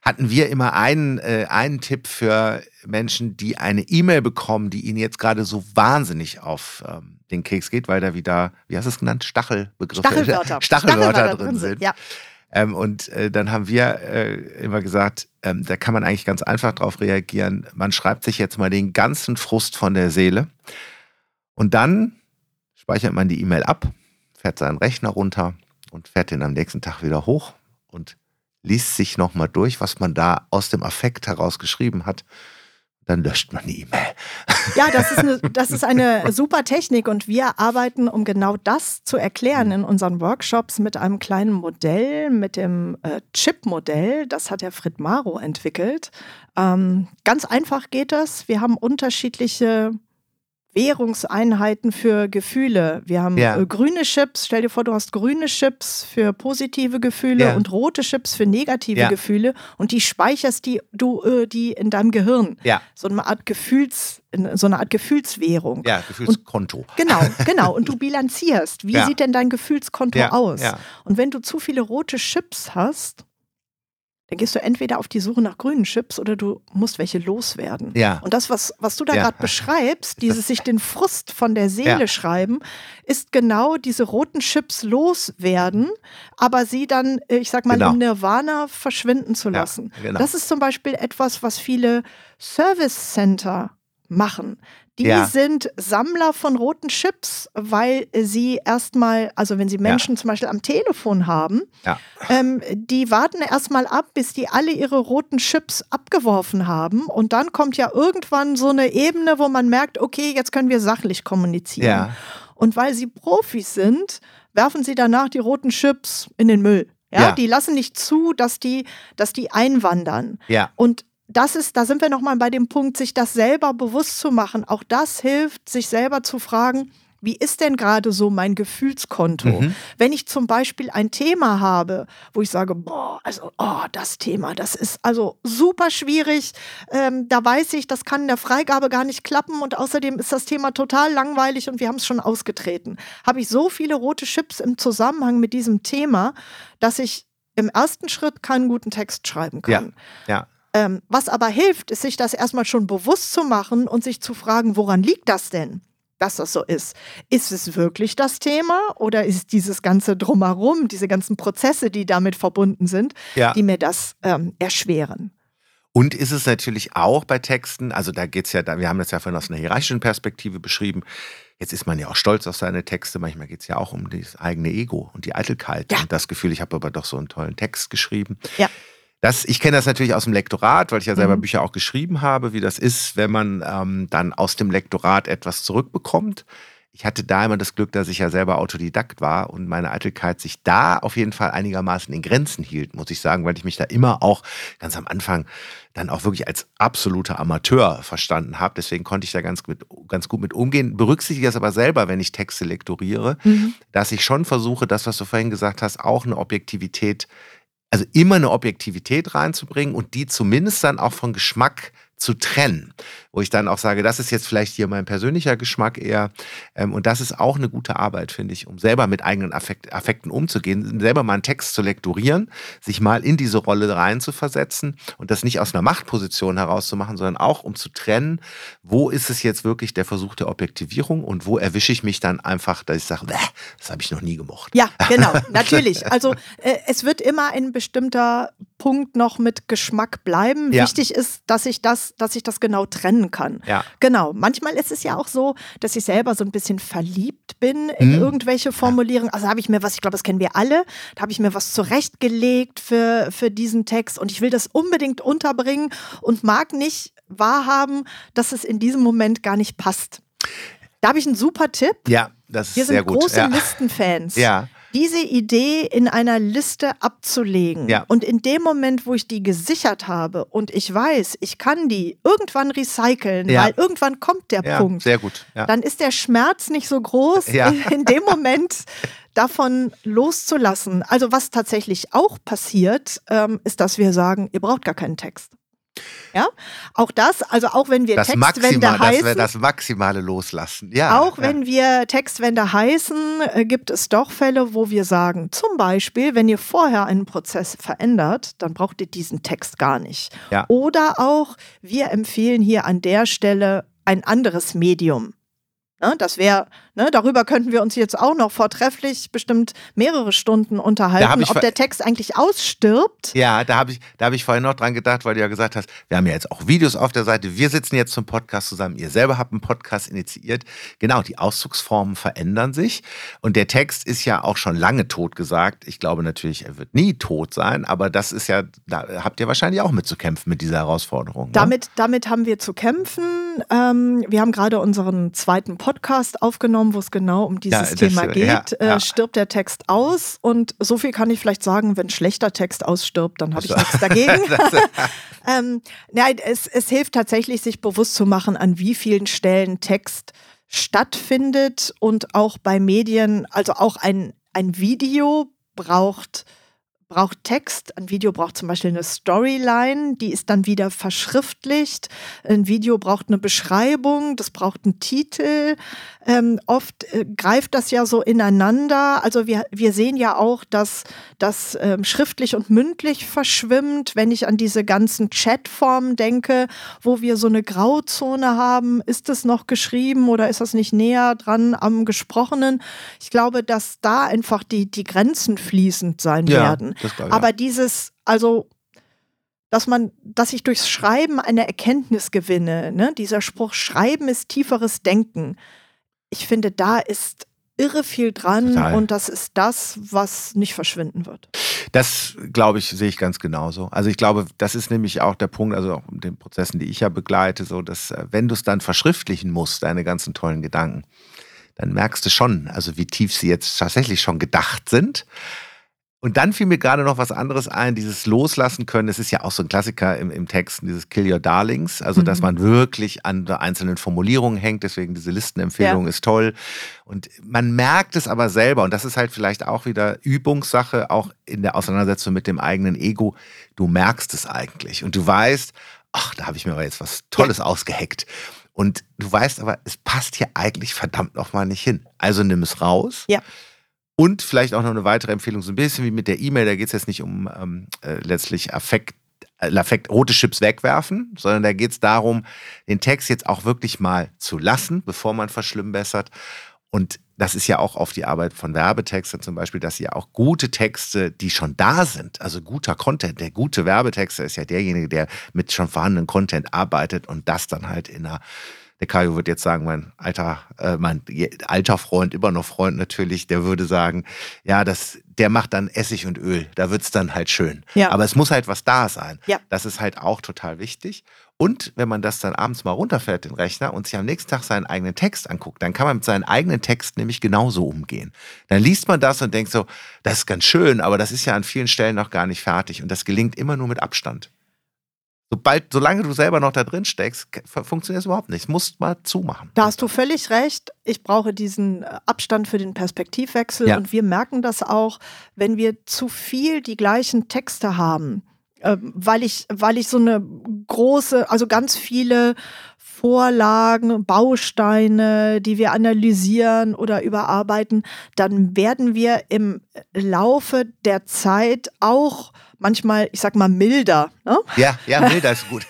Speaker 1: hatten wir immer einen, äh, einen Tipp für Menschen, die eine E-Mail bekommen, die ihnen jetzt gerade so wahnsinnig auf ähm, den Keks geht, weil da wieder, wie hast du es genannt, Stachelbegriffe,
Speaker 2: Stachelwörter, [laughs]
Speaker 1: Stachelwörter, Stachelwörter drin sind. Ja. Ähm, und äh, dann haben wir äh, immer gesagt, ähm, da kann man eigentlich ganz einfach drauf reagieren. Man schreibt sich jetzt mal den ganzen Frust von der Seele und dann speichert man die E-Mail ab, fährt seinen Rechner runter und fährt den am nächsten Tag wieder hoch und liest sich nochmal durch, was man da aus dem Affekt heraus geschrieben hat. Dann löscht man die E-Mail.
Speaker 2: Ja, das ist, eine, [laughs] das ist eine super Technik und wir arbeiten, um genau das zu erklären, in unseren Workshops mit einem kleinen Modell, mit dem äh, Chip-Modell. Das hat der Frit Maro entwickelt. Ähm, ganz einfach geht das. Wir haben unterschiedliche Währungseinheiten für Gefühle. Wir haben ja. äh, grüne Chips. Stell dir vor, du hast grüne Chips für positive Gefühle ja. und rote Chips für negative ja. Gefühle und die speicherst die du äh, die in deinem Gehirn.
Speaker 1: Ja.
Speaker 2: So eine Art Gefühls so eine Art Gefühlswährung.
Speaker 1: Ja, Gefühlskonto.
Speaker 2: Und, genau, [laughs] genau. Und du bilanzierst. Wie sieht denn dein Gefühlskonto aus? Und wenn du zu viele rote Chips hast, dann gehst du entweder auf die Suche nach grünen Chips oder du musst welche loswerden.
Speaker 1: Ja.
Speaker 2: Und das, was, was du da ja. gerade beschreibst, [laughs] dieses sich den Frust von der Seele ja. schreiben, ist genau diese roten Chips loswerden, aber sie dann, äh, ich sag mal, genau. im Nirvana verschwinden zu lassen. Ja, genau. Das ist zum Beispiel etwas, was viele Service Center machen. Die ja. sind Sammler von roten Chips, weil sie erstmal, also wenn sie Menschen ja. zum Beispiel am Telefon haben,
Speaker 1: ja.
Speaker 2: ähm, die warten erstmal ab, bis die alle ihre roten Chips abgeworfen haben. Und dann kommt ja irgendwann so eine Ebene, wo man merkt, okay, jetzt können wir sachlich kommunizieren. Und weil sie Profis sind, werfen sie danach die roten Chips in den Müll. Ja, die lassen nicht zu, dass die, dass die einwandern.
Speaker 1: Ja.
Speaker 2: Und das ist, da sind wir nochmal bei dem Punkt, sich das selber bewusst zu machen. Auch das hilft, sich selber zu fragen, wie ist denn gerade so mein Gefühlskonto? Mhm. Wenn ich zum Beispiel ein Thema habe, wo ich sage, boah, also, oh, das Thema, das ist also super schwierig, ähm, da weiß ich, das kann in der Freigabe gar nicht klappen und außerdem ist das Thema total langweilig und wir haben es schon ausgetreten. Habe ich so viele rote Chips im Zusammenhang mit diesem Thema, dass ich im ersten Schritt keinen guten Text schreiben kann.
Speaker 1: Ja, ja.
Speaker 2: Ähm, was aber hilft, ist sich das erstmal schon bewusst zu machen und sich zu fragen, woran liegt das denn? dass das so ist. Ist es wirklich das Thema oder ist dieses ganze Drumherum, diese ganzen Prozesse, die damit verbunden sind, ja. die mir das ähm, erschweren?
Speaker 1: Und ist es natürlich auch bei Texten, also da geht es ja, wir haben das ja vorhin aus einer hierarchischen Perspektive beschrieben, Jetzt ist man ja auch stolz auf seine Texte. Manchmal geht es ja auch um das eigene Ego und die Eitelkeit ja. und das Gefühl, ich habe aber doch so einen tollen Text geschrieben.
Speaker 2: Ja.
Speaker 1: Das, ich kenne das natürlich aus dem Lektorat, weil ich ja selber mhm. Bücher auch geschrieben habe, wie das ist, wenn man ähm, dann aus dem Lektorat etwas zurückbekommt ich hatte da immer das Glück, dass ich ja selber Autodidakt war und meine Eitelkeit sich da auf jeden Fall einigermaßen in Grenzen hielt, muss ich sagen, weil ich mich da immer auch ganz am Anfang dann auch wirklich als absoluter Amateur verstanden habe. Deswegen konnte ich da ganz, mit, ganz gut mit umgehen. Berücksichtige das aber selber, wenn ich Texte lektoriere, mhm. dass ich schon versuche, das, was du vorhin gesagt hast, auch eine Objektivität, also immer eine Objektivität reinzubringen und die zumindest dann auch von Geschmack zu trennen. Wo ich dann auch sage, das ist jetzt vielleicht hier mein persönlicher Geschmack eher. Ähm, und das ist auch eine gute Arbeit, finde ich, um selber mit eigenen Affekt, Affekten umzugehen, selber mal einen Text zu lektorieren, sich mal in diese Rolle reinzuversetzen und das nicht aus einer Machtposition herauszumachen, sondern auch um zu trennen, wo ist es jetzt wirklich der Versuch der Objektivierung und wo erwische ich mich dann einfach, dass ich sage, das habe ich noch nie gemocht.
Speaker 2: Ja, [laughs] genau, natürlich. Also äh, es wird immer ein bestimmter Punkt noch mit Geschmack bleiben. Ja. Wichtig ist, dass ich das dass ich das genau trennen kann.
Speaker 1: Ja.
Speaker 2: Genau. Manchmal ist es ja auch so, dass ich selber so ein bisschen verliebt bin in mhm. irgendwelche Formulierungen. Also habe ich mir was, ich glaube, das kennen wir alle, da habe ich mir was zurechtgelegt für, für diesen Text und ich will das unbedingt unterbringen und mag nicht wahrhaben, dass es in diesem Moment gar nicht passt. Da habe ich einen super Tipp.
Speaker 1: Ja, das ist sehr gut.
Speaker 2: Wir sind
Speaker 1: große
Speaker 2: ja. Listenfans.
Speaker 1: Ja
Speaker 2: diese Idee in einer Liste abzulegen.
Speaker 1: Ja.
Speaker 2: Und in dem Moment, wo ich die gesichert habe und ich weiß, ich kann die irgendwann recyceln, ja. weil irgendwann kommt der
Speaker 1: ja,
Speaker 2: Punkt.
Speaker 1: Sehr gut.
Speaker 2: Dann ist der Schmerz nicht so groß, [laughs] in, dem Moment davon loszulassen. Also was tatsächlich auch passiert, ähm, ist, dass wir sagen, ihr braucht gar keinen Text. Ja, auch das, also auch wenn wir
Speaker 1: das
Speaker 2: Textwände
Speaker 1: Maxima,
Speaker 2: heißen.
Speaker 1: Das, das maximale Loslassen. Ja,
Speaker 2: auch
Speaker 1: ja.
Speaker 2: wenn wir Textwände heißen, äh, gibt es doch Fälle, wo wir sagen, zum Beispiel, wenn ihr vorher einen Prozess verändert, dann braucht ihr diesen Text gar nicht.
Speaker 1: Ja.
Speaker 2: Oder auch, wir empfehlen hier an der Stelle ein anderes Medium. Ne, das wäre, ne, darüber könnten wir uns jetzt auch noch vortrefflich bestimmt mehrere Stunden unterhalten, ob der Text eigentlich ausstirbt.
Speaker 1: Ja, da habe ich, hab ich vorhin noch dran gedacht, weil du ja gesagt hast, wir haben ja jetzt auch Videos auf der Seite, wir sitzen jetzt zum Podcast zusammen, ihr selber habt einen Podcast initiiert. Genau, die Ausdrucksformen verändern sich und der Text ist ja auch schon lange tot gesagt. Ich glaube natürlich, er wird nie tot sein, aber das ist ja, da habt ihr wahrscheinlich auch mit zu kämpfen mit dieser Herausforderung. Ne?
Speaker 2: Damit, damit haben wir zu kämpfen. Ähm, wir haben gerade unseren zweiten Podcast Podcast aufgenommen, wo es genau um dieses ja, Thema das, geht. Ja, äh, ja. stirbt der Text aus? Und so viel kann ich vielleicht sagen, wenn schlechter Text ausstirbt, dann habe ich nichts dagegen. [laughs] [laughs] ähm, nein, es, es hilft tatsächlich, sich bewusst zu machen, an wie vielen Stellen Text stattfindet und auch bei Medien, also auch ein, ein Video braucht braucht Text, ein Video braucht zum Beispiel eine Storyline, die ist dann wieder verschriftlicht. Ein Video braucht eine Beschreibung, das braucht einen Titel. Ähm, oft äh, greift das ja so ineinander. Also wir, wir sehen ja auch, dass das ähm, schriftlich und mündlich verschwimmt. Wenn ich an diese ganzen Chatformen denke, wo wir so eine Grauzone haben, ist es noch geschrieben oder ist das nicht näher dran am Gesprochenen? Ich glaube, dass da einfach die, die Grenzen fließend sein ja. werden. Klar, Aber dieses, also dass man, dass ich durchs Schreiben eine Erkenntnis gewinne. Ne? Dieser Spruch, Schreiben ist tieferes Denken. Ich finde, da ist irre viel dran Total. und das ist das, was nicht verschwinden wird.
Speaker 1: Das, glaube ich, sehe ich ganz genauso. Also ich glaube, das ist nämlich auch der Punkt, also auch in den Prozessen, die ich ja begleite, so dass äh, wenn du es dann verschriftlichen musst, deine ganzen tollen Gedanken, dann merkst du schon, also wie tief sie jetzt tatsächlich schon gedacht sind. Und dann fiel mir gerade noch was anderes ein, dieses Loslassen können. Es ist ja auch so ein Klassiker im, im Text, dieses Kill Your Darlings. Also, mhm. dass man wirklich an der einzelnen Formulierungen hängt. Deswegen diese Listenempfehlung ja. ist toll. Und man merkt es aber selber. Und das ist halt vielleicht auch wieder Übungssache, auch in der Auseinandersetzung mit dem eigenen Ego. Du merkst es eigentlich. Und du weißt, ach, da habe ich mir aber jetzt was Tolles ja. ausgeheckt. Und du weißt aber, es passt hier eigentlich verdammt nochmal nicht hin. Also nimm es raus.
Speaker 2: Ja
Speaker 1: und vielleicht auch noch eine weitere Empfehlung, so ein bisschen wie mit der E-Mail, da geht es jetzt nicht um ähm, äh, letztlich Affekt, äh, Affekt, rote Chips wegwerfen, sondern da geht es darum, den Text jetzt auch wirklich mal zu lassen, bevor man verschlimmbessert. Und das ist ja auch auf die Arbeit von Werbetexten zum Beispiel, dass sie ja auch gute Texte, die schon da sind, also guter Content, der gute Werbetexter ist ja derjenige, der mit schon vorhandenen Content arbeitet und das dann halt in einer der Kajo wird jetzt sagen, mein alter, äh, mein alter Freund, immer noch Freund natürlich, der würde sagen, ja, das, der macht dann Essig und Öl. Da wird es dann halt schön. Ja. Aber es muss halt was da sein. Ja. Das ist halt auch total wichtig. Und wenn man das dann abends mal runterfährt, den Rechner, und sich am nächsten Tag seinen eigenen Text anguckt, dann kann man mit seinen eigenen Text nämlich genauso umgehen. Dann liest man das und denkt so, das ist ganz schön, aber das ist ja an vielen Stellen noch gar nicht fertig. Und das gelingt immer nur mit Abstand. Sobald, solange du selber noch da drin steckst, funktioniert es überhaupt nicht. Es muss mal zumachen.
Speaker 2: Da hast du völlig recht. Ich brauche diesen äh, Abstand für den Perspektivwechsel. Ja. Und wir merken das auch, wenn wir zu viel die gleichen Texte haben ähm, weil ich, weil ich so eine große, also ganz viele Vorlagen, Bausteine, die wir analysieren oder überarbeiten, dann werden wir im Laufe der Zeit auch manchmal, ich sag mal, milder.
Speaker 1: Ne? Ja, ja, milder ist gut.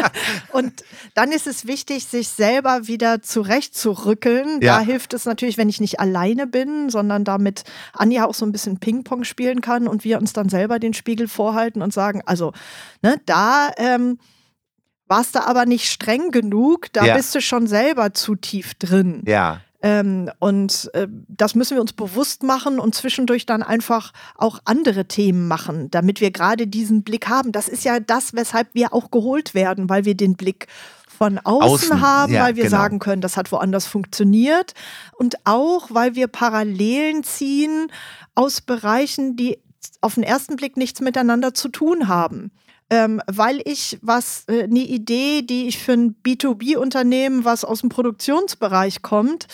Speaker 1: [laughs]
Speaker 2: und dann ist es wichtig, sich selber wieder zurechtzurückeln. Ja. Da hilft es natürlich, wenn ich nicht alleine bin, sondern damit Anja auch so ein bisschen Ping-Pong spielen kann und wir uns dann selber den Spiegel vorhalten und sagen, also, ne, da ähm, warst du aber nicht streng genug, da ja. bist du schon selber zu tief drin.
Speaker 1: Ja.
Speaker 2: Ähm, und äh, das müssen wir uns bewusst machen und zwischendurch dann einfach auch andere Themen machen, damit wir gerade diesen Blick haben. Das ist ja das, weshalb wir auch geholt werden, weil wir den Blick von außen, außen haben, ja, weil wir genau. sagen können, das hat woanders funktioniert und auch, weil wir Parallelen ziehen aus Bereichen, die auf den ersten Blick nichts miteinander zu tun haben ähm, weil ich was, äh, eine Idee, die ich für ein B2B-Unternehmen, was aus dem Produktionsbereich kommt,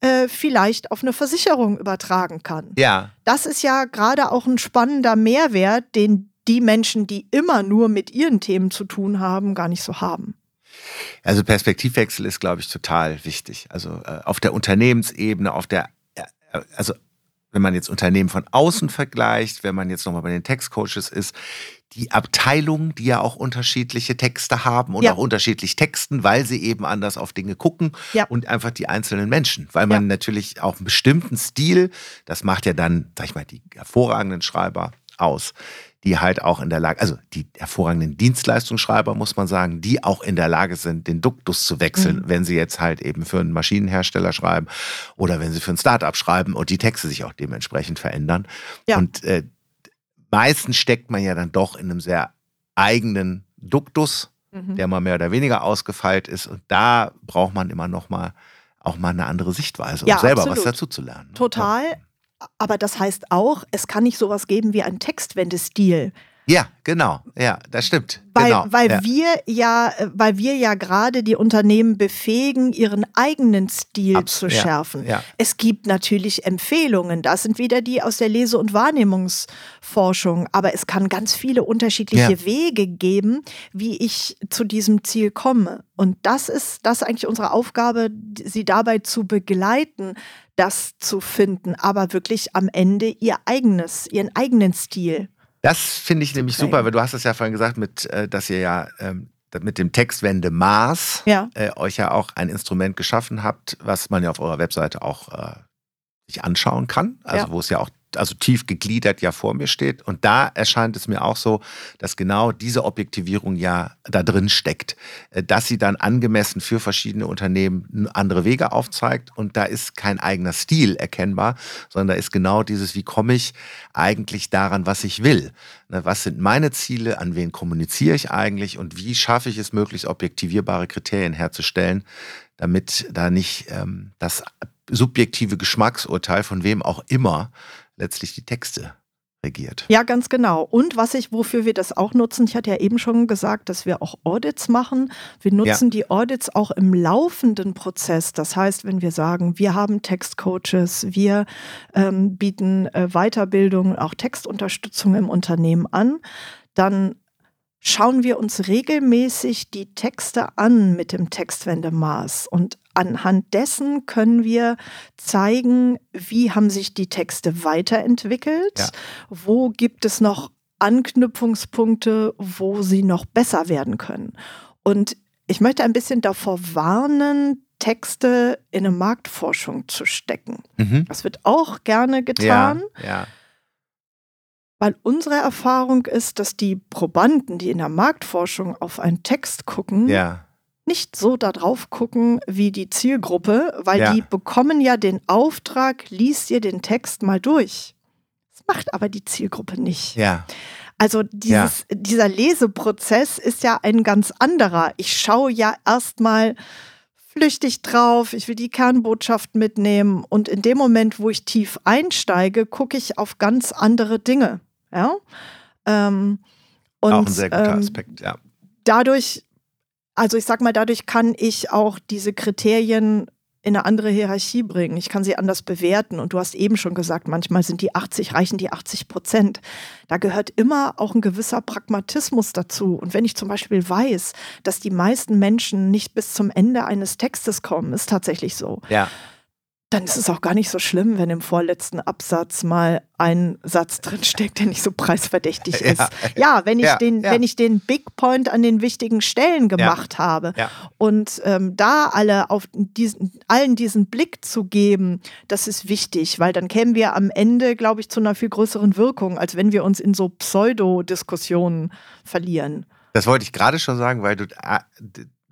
Speaker 2: äh, vielleicht auf eine Versicherung übertragen kann.
Speaker 1: Ja.
Speaker 2: Das ist ja gerade auch ein spannender Mehrwert, den die Menschen, die immer nur mit ihren Themen zu tun haben, gar nicht so haben.
Speaker 1: Also Perspektivwechsel ist, glaube ich, total wichtig. Also äh, auf der Unternehmensebene, auf der, äh, also wenn man jetzt Unternehmen von außen vergleicht, wenn man jetzt nochmal bei den Textcoaches ist, die Abteilungen, die ja auch unterschiedliche Texte haben und ja. auch unterschiedlich texten, weil sie eben anders auf Dinge gucken ja. und einfach die einzelnen Menschen, weil man ja. natürlich auch einen bestimmten Stil, das macht ja dann, sag ich mal, die hervorragenden Schreiber aus, die halt auch in der Lage, also die hervorragenden Dienstleistungsschreiber, muss man sagen, die auch in der Lage sind, den Duktus zu wechseln, mhm. wenn sie jetzt halt eben für einen Maschinenhersteller schreiben oder wenn sie für ein Startup schreiben und die Texte sich auch dementsprechend verändern. Ja. Und äh, meistens steckt man ja dann doch in einem sehr eigenen Duktus, mhm. der mal mehr oder weniger ausgefeilt ist. Und da braucht man immer noch mal auch mal eine andere Sichtweise, um ja, selber absolut. was dazu zu lernen.
Speaker 2: Total. Aber das heißt auch, es kann nicht sowas geben wie ein Textwendestil.
Speaker 1: Ja, genau. Ja, das stimmt.
Speaker 2: Weil,
Speaker 1: genau.
Speaker 2: weil
Speaker 1: ja.
Speaker 2: wir ja, weil wir ja gerade die Unternehmen befähigen, ihren eigenen Stil Abs zu schärfen. Ja, ja. Es gibt natürlich Empfehlungen. Das sind wieder die aus der Lese- und Wahrnehmungsforschung. Aber es kann ganz viele unterschiedliche Wege geben, wie ich zu diesem Ziel komme. Und das ist, das ist eigentlich unsere Aufgabe, sie dabei zu begleiten, das zu finden, aber wirklich am Ende ihr eigenes, ihren eigenen Stil.
Speaker 1: Das finde ich nämlich super, weil du hast es ja vorhin gesagt, mit, äh, dass ihr ja ähm, mit dem Textwende Maß ja. Äh, euch ja auch ein Instrument geschaffen habt, was man ja auf eurer Webseite auch äh, sich anschauen kann. Also ja. wo es ja auch also tief gegliedert ja vor mir steht. Und da erscheint es mir auch so, dass genau diese Objektivierung ja da drin steckt, äh, dass sie dann angemessen für verschiedene Unternehmen andere Wege aufzeigt. Und da ist kein eigener Stil erkennbar, sondern da ist genau dieses, wie komme ich eigentlich daran, was ich will? Ne, was sind meine Ziele? An wen kommuniziere ich eigentlich? Und wie schaffe ich es, möglichst objektivierbare Kriterien herzustellen, damit da nicht ähm, das subjektive Geschmacksurteil von wem auch immer letztlich die Texte regiert.
Speaker 2: Ja, ganz genau. Und was ich, wofür wir das auch nutzen, ich hatte ja eben schon gesagt, dass wir auch Audits machen. Wir nutzen ja. die Audits auch im laufenden Prozess. Das heißt, wenn wir sagen, wir haben Textcoaches, wir ähm, bieten äh, Weiterbildung, auch Textunterstützung im Unternehmen an, dann schauen wir uns regelmäßig die Texte an mit dem Textwendemaß und anhand dessen können wir zeigen, wie haben sich die Texte weiterentwickelt, ja. wo gibt es noch Anknüpfungspunkte, wo sie noch besser werden können. Und ich möchte ein bisschen davor warnen, Texte in eine Marktforschung zu stecken.
Speaker 1: Mhm.
Speaker 2: Das wird auch gerne getan.
Speaker 1: Ja, ja.
Speaker 2: Weil unsere Erfahrung ist, dass die Probanden, die in der Marktforschung auf einen Text gucken,
Speaker 1: ja.
Speaker 2: Nicht so darauf gucken wie die Zielgruppe, weil
Speaker 1: Ja.
Speaker 2: die bekommen ja den Auftrag, lies dir den Text mal durch. Das macht aber die Zielgruppe nicht.
Speaker 1: Ja,
Speaker 2: Also dieses, dieser Leseprozess ist ja ein ganz anderer. Ich schaue ja erstmal flüchtig drauf, ich will die Kernbotschaft mitnehmen und in dem Moment, wo ich tief einsteige, gucke ich auf ganz andere Dinge. Ja? Ähm, und,
Speaker 1: auch ein sehr guter
Speaker 2: ähm,
Speaker 1: Aspekt, ja.
Speaker 2: dadurch, also ich sag mal, dadurch kann ich auch diese Kriterien in eine andere Hierarchie bringen. Ich kann sie anders bewerten. Und du hast eben schon gesagt, manchmal sind die 80, reichen die 80 Prozent. Da gehört immer auch ein gewisser Pragmatismus dazu. Und wenn ich zum Beispiel weiß, dass die meisten Menschen nicht bis zum Ende eines Textes kommen, ist tatsächlich so,
Speaker 1: Ja,
Speaker 2: dann ist es auch gar nicht so schlimm, wenn im vorletzten Absatz mal ein Satz drinsteckt, der nicht so preisverdächtig ist. Ja, wenn ich,
Speaker 1: Ja,
Speaker 2: den,
Speaker 1: ja.
Speaker 2: wenn ich den Big Point an den wichtigen Stellen gemacht habe und ähm, da alle auf diesen, allen diesen Blick zu geben, das ist wichtig, weil dann kämen wir am Ende, glaube ich, zu einer viel größeren Wirkung, als wenn wir uns in so Pseudo-Diskussionen verlieren.
Speaker 1: Das wollte ich gerade schon sagen, weil du, d-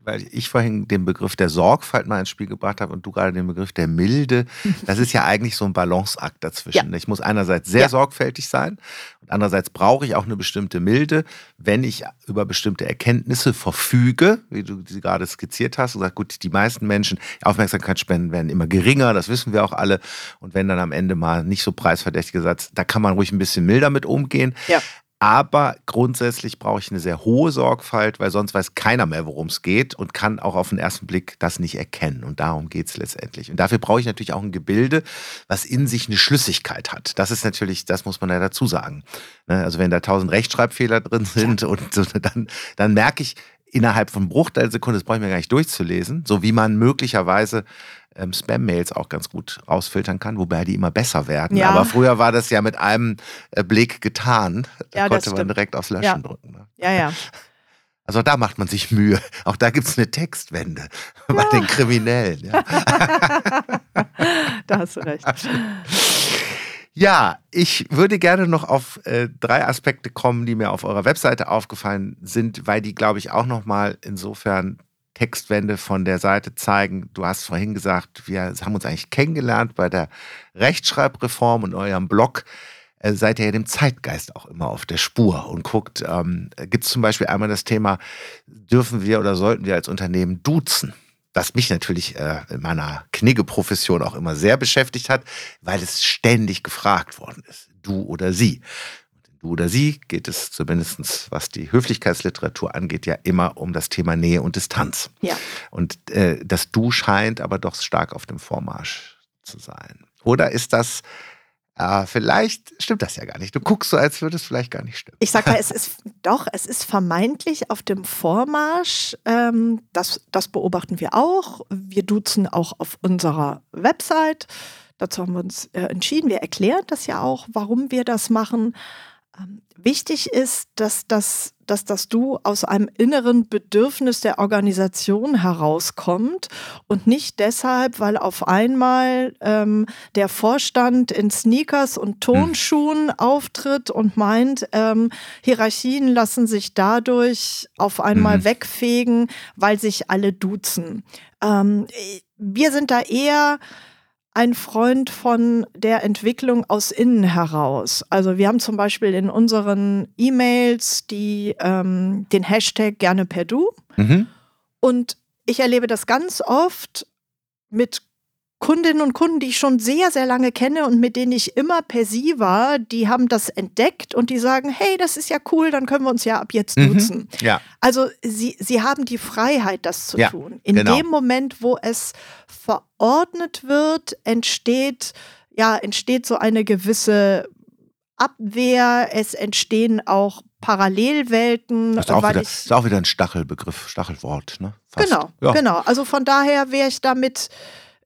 Speaker 1: weil ich vorhin den Begriff der Sorgfalt mal ins Spiel gebracht habe und du gerade den Begriff der Milde. [laughs] Das ist ja eigentlich so ein Balanceakt dazwischen. Ich muss einerseits sehr
Speaker 2: Ja.
Speaker 1: sorgfältig sein und andererseits brauche ich auch eine bestimmte Milde, wenn ich über bestimmte Erkenntnisse verfüge, wie du sie gerade skizziert hast und sagst, gut, die meisten Menschen, Aufmerksamkeitsspenden werden immer geringer, das wissen wir auch alle. Und wenn dann am Ende mal nicht so preisverdächtiger Satz, da kann man ruhig ein bisschen milder mit umgehen.
Speaker 2: Ja.
Speaker 1: Aber grundsätzlich brauche ich eine sehr hohe Sorgfalt, weil sonst weiß keiner mehr, worum es geht und kann auch auf den ersten Blick das nicht erkennen. Und darum geht es letztendlich. Und dafür brauche ich natürlich auch ein Gebilde, was in sich eine Schlüssigkeit hat. Das ist natürlich, das muss man ja dazu sagen. Ne, Also wenn da tausend Rechtschreibfehler drin sind und so, dann, dann merke ich innerhalb von Bruchteil Sekunde, das brauche ich mir gar nicht durchzulesen, so wie man möglicherweise ähm, Spam-Mails auch ganz gut rausfiltern kann, wobei die immer besser werden.
Speaker 2: Ja.
Speaker 1: Aber früher war das ja mit einem äh, Blick getan. Da
Speaker 2: Ja,
Speaker 1: konnte man direkt aufs Löschen
Speaker 2: Ja.
Speaker 1: drücken. Ne?
Speaker 2: Ja, ja. [laughs]
Speaker 1: Also da macht man sich Mühe. Auch da gibt es eine Textwende [laughs] bei den Kriminellen. Ja. [laughs]
Speaker 2: Da hast du recht.
Speaker 1: ja, ich würde gerne noch auf äh, drei Aspekte kommen, die mir auf eurer Webseite aufgefallen sind, weil die, glaube ich, auch nochmal insofern Textwende von der Seite zeigen. Du hast vorhin gesagt, wir haben uns eigentlich kennengelernt bei der Rechtschreibreform und eurem Blog. Äh, seid ihr ja dem Zeitgeist auch immer auf der Spur und guckt, ähm, gibt es zum Beispiel einmal das Thema, dürfen wir oder sollten wir als Unternehmen duzen? Das mich natürlich äh, in meiner Knigge-Profession auch immer sehr beschäftigt hat, weil es ständig gefragt worden ist, du oder sie. Du oder sie geht es zumindest, was die Höflichkeitsliteratur angeht, ja immer um das Thema Nähe und Distanz.
Speaker 2: Ja.
Speaker 1: Und äh, das Du scheint aber doch stark auf dem Vormarsch zu sein. Oder ist das, äh, vielleicht stimmt das ja gar nicht. Du guckst so, als würde es vielleicht gar nicht stimmen.
Speaker 2: Ich sag mal, [laughs] es ist doch, es ist vermeintlich auf dem Vormarsch. Ähm, das, das beobachten wir auch. Wir duzen auch auf unserer Website. Dazu haben wir uns äh, entschieden. Wir erklären das ja auch, warum wir das machen. Ähm, wichtig ist, dass das, dass das Du aus einem inneren Bedürfnis der Organisation herauskommt und nicht deshalb, weil auf einmal ähm, der Vorstand in Sneakers und Tonschuhen auftritt und meint, ähm, Hierarchien lassen sich dadurch auf einmal
Speaker 1: Mhm.
Speaker 2: wegfegen, weil sich alle duzen. Ähm, wir sind da eher ein Freund von der Entwicklung aus innen heraus. Also wir haben zum Beispiel in unseren E-Mails die, ähm, den Hashtag gerne per Du.
Speaker 1: Mhm.
Speaker 2: Und ich erlebe das ganz oft mit Kundinnen und Kunden, die ich schon sehr, sehr lange kenne und mit denen ich immer per Sie war, die haben das entdeckt und die sagen, hey, das ist ja cool, dann können wir uns ja ab jetzt
Speaker 1: Mhm.
Speaker 2: duzen.
Speaker 1: Ja,
Speaker 2: Also sie, sie haben die Freiheit, das zu
Speaker 1: Ja,
Speaker 2: tun. In
Speaker 1: genau.
Speaker 2: dem Moment, wo es verordnet wird, entsteht, ja, entsteht so eine gewisse Abwehr, es entstehen auch Parallelwelten.
Speaker 1: das ist auch, wieder,
Speaker 2: ich,
Speaker 1: ist auch wieder ein Stachelbegriff, Stachelwort. Ne? Fast.
Speaker 2: Genau,
Speaker 1: Ja.
Speaker 2: genau. Also von daher wäre ich damit.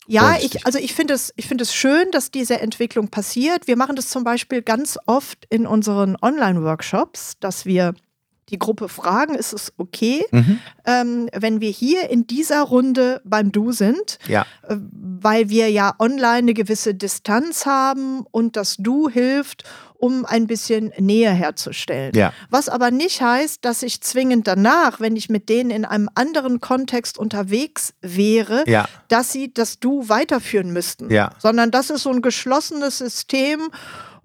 Speaker 2: Ja, ich, also ich finde es, ich finde es schön, dass diese Entwicklung passiert. Wir machen das zum Beispiel ganz oft in unseren Online-Workshops, dass wir die Gruppe fragen, ist es okay, mhm. ähm, wenn wir hier in dieser Runde beim Du sind,
Speaker 1: ja.
Speaker 2: äh, weil wir ja online eine gewisse Distanz haben und das Du hilft, um ein bisschen Nähe herzustellen.
Speaker 1: Ja.
Speaker 2: Was aber nicht heißt, dass ich zwingend danach, wenn ich mit denen in einem anderen Kontext unterwegs wäre,
Speaker 1: ja.
Speaker 2: dass sie das Du weiterführen müssten.
Speaker 1: Ja.
Speaker 2: Sondern das ist so ein geschlossenes System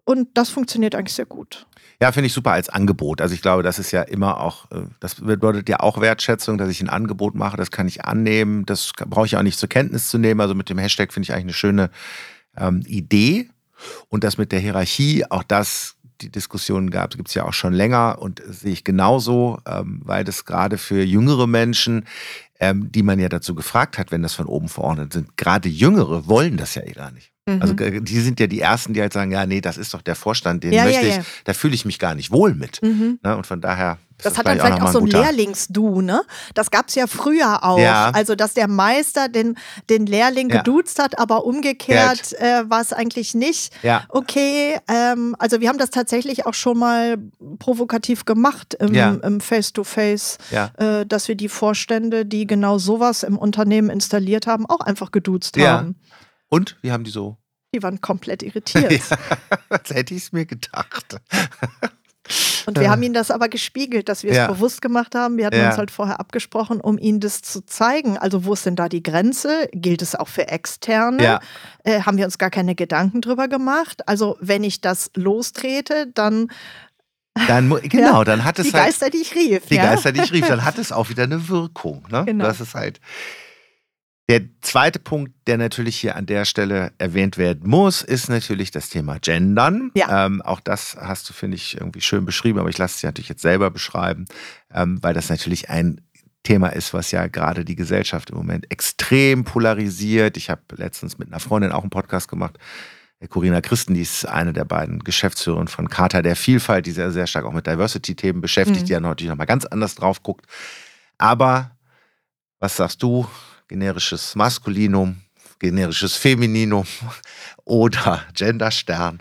Speaker 2: und das funktioniert eigentlich sehr gut.
Speaker 1: Ja, finde ich super als Angebot. Also ich glaube, das ist ja immer auch, äh, das bedeutet ja auch Wertschätzung, dass ich ein Angebot mache, das kann ich annehmen, das brauche ich auch nicht zur Kenntnis zu nehmen. Also mit dem Hashtag finde ich eigentlich eine schöne ähm, Idee. Und das mit der Hierarchie, auch das, die Diskussion gab, gibt es ja auch schon länger und sehe ich genauso, ähm, weil das gerade für jüngere Menschen, ähm, die man ja dazu gefragt hat, wenn das von oben verordnet sind, gerade Jüngere wollen das ja eh gar nicht. Also mhm. äh, die sind ja die Ersten, die halt sagen, ja, nee, das ist doch der Vorstand, den ja, möchte ja, ja. ich, da fühle ich mich gar nicht wohl mit. Mhm. Ne? Und von daher.
Speaker 2: Das, das hat dann vielleicht auch, auch so ein Lehrlingsdu, ne? Das gab es ja früher auch. Also, dass der Meister den, den Lehrling geduzt hat, aber umgekehrt äh, war es eigentlich nicht. Okay, ähm, also wir haben das tatsächlich auch schon mal provokativ gemacht im Face-to-Face, -face, äh, dass wir die Vorstände, die genau sowas im Unternehmen installiert haben, auch einfach geduzt haben.
Speaker 1: Und wie haben die so?
Speaker 2: Die waren komplett irritiert. [laughs] ja,
Speaker 1: als hätte ich es mir gedacht.
Speaker 2: Und wir haben ihnen das aber gespiegelt, dass wir es ja. bewusst gemacht haben. Wir hatten ja. uns halt vorher abgesprochen, um ihnen das zu zeigen. Also wo ist denn da die Grenze? Gilt es auch für Externe?
Speaker 1: Ja.
Speaker 2: Äh, haben wir uns gar keine Gedanken drüber gemacht? Also wenn ich das lostrete, dann
Speaker 1: dann, [laughs] genau, dann hat es
Speaker 2: die halt. Die Geister, die ich rief.
Speaker 1: Die Geister, die ich rief, dann hat [laughs] es auch wieder eine Wirkung. Ne? Genau. Das ist halt. Der zweite Punkt, der natürlich hier an der Stelle erwähnt werden muss, ist natürlich das Thema Gendern.
Speaker 2: Ja.
Speaker 1: Ähm, auch das hast du, finde ich, irgendwie schön beschrieben, aber ich lasse es dir natürlich jetzt selber beschreiben, ähm, weil das natürlich ein Thema ist, was ja gerade die Gesellschaft im Moment extrem polarisiert. Ich habe letztens mit einer Freundin auch einen Podcast gemacht. Corinna Christen, die ist eine der beiden Geschäftsführerinnen von Charta der Vielfalt, die sehr, sehr stark auch mit Diversity-Themen beschäftigt, mhm. die ja natürlich nochmal ganz anders drauf guckt. Aber was sagst du? Generisches Maskulinum, generisches Femininum [laughs] oder Genderstern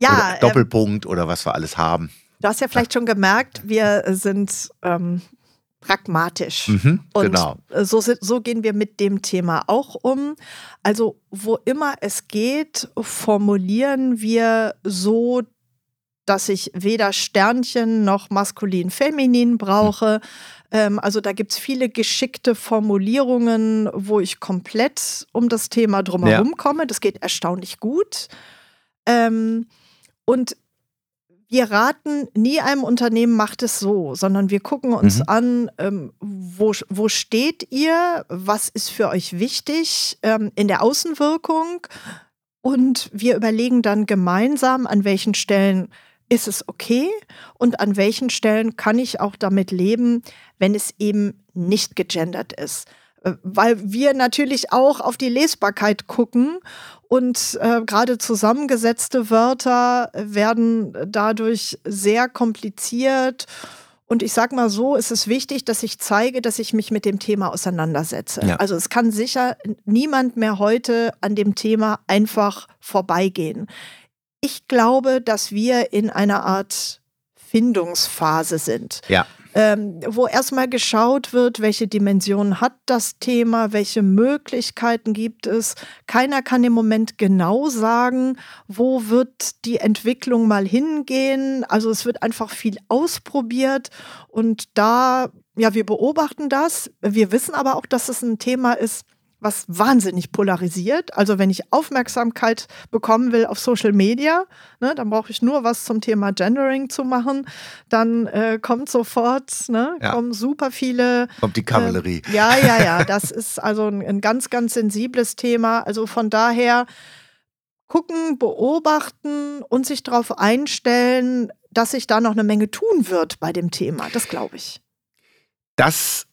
Speaker 2: ja,
Speaker 1: oder ähm, Doppelpunkt ähm, oder was wir alles haben.
Speaker 2: Du hast ja vielleicht schon gemerkt, wir sind ähm, pragmatisch.
Speaker 1: Mhm,
Speaker 2: und
Speaker 1: genau.
Speaker 2: so, so gehen wir mit dem Thema auch um. Also wo immer es geht, formulieren wir so, dass ich weder Sternchen noch maskulin, feminin brauche. Mhm. also da gibt es viele geschickte Formulierungen, wo ich komplett um das Thema drumherum ja. komme. Das geht erstaunlich gut. Ähm, und wir raten nie einem Unternehmen, macht es so, sondern wir gucken uns mhm. an, ähm, wo, wo steht ihr, was ist für euch wichtig ähm, in der Außenwirkung und wir überlegen dann gemeinsam, an welchen Stellen ist es okay und an welchen Stellen kann ich auch damit leben, wenn es eben nicht gegendert ist. Äh, weil wir natürlich auch auf die Lesbarkeit gucken und äh, gerade zusammengesetzte Wörter werden dadurch sehr kompliziert. Und ich sage mal so, ist es wichtig, dass ich zeige, dass ich mich mit dem Thema auseinandersetze. Ja. Also es kann sicher niemand mehr heute an dem Thema einfach vorbeigehen. Ich glaube, dass wir in einer Art Findungsphase sind.
Speaker 1: Ja.
Speaker 2: Ähm, wo erstmal geschaut wird, welche Dimensionen hat das Thema, welche Möglichkeiten gibt es. Keiner kann im Moment genau sagen, wo wird die Entwicklung mal hingehen. Also es wird einfach viel ausprobiert und da, ja, wir beobachten das. Wir wissen aber auch, dass es ein Thema ist, was wahnsinnig polarisiert. Also wenn ich Aufmerksamkeit bekommen will auf Social Media, ne, dann brauche ich nur was zum Thema Gendering zu machen. Dann äh, kommt sofort, ne, ja. kommen super viele.
Speaker 1: Kommt die Kavallerie.
Speaker 2: Äh, ja, ja, ja. [laughs] Das ist also ein, ein ganz, ganz sensibles Thema. Also von daher gucken, beobachten und sich darauf einstellen, dass sich da noch eine Menge tun wird bei dem Thema. Das glaube ich.
Speaker 1: Das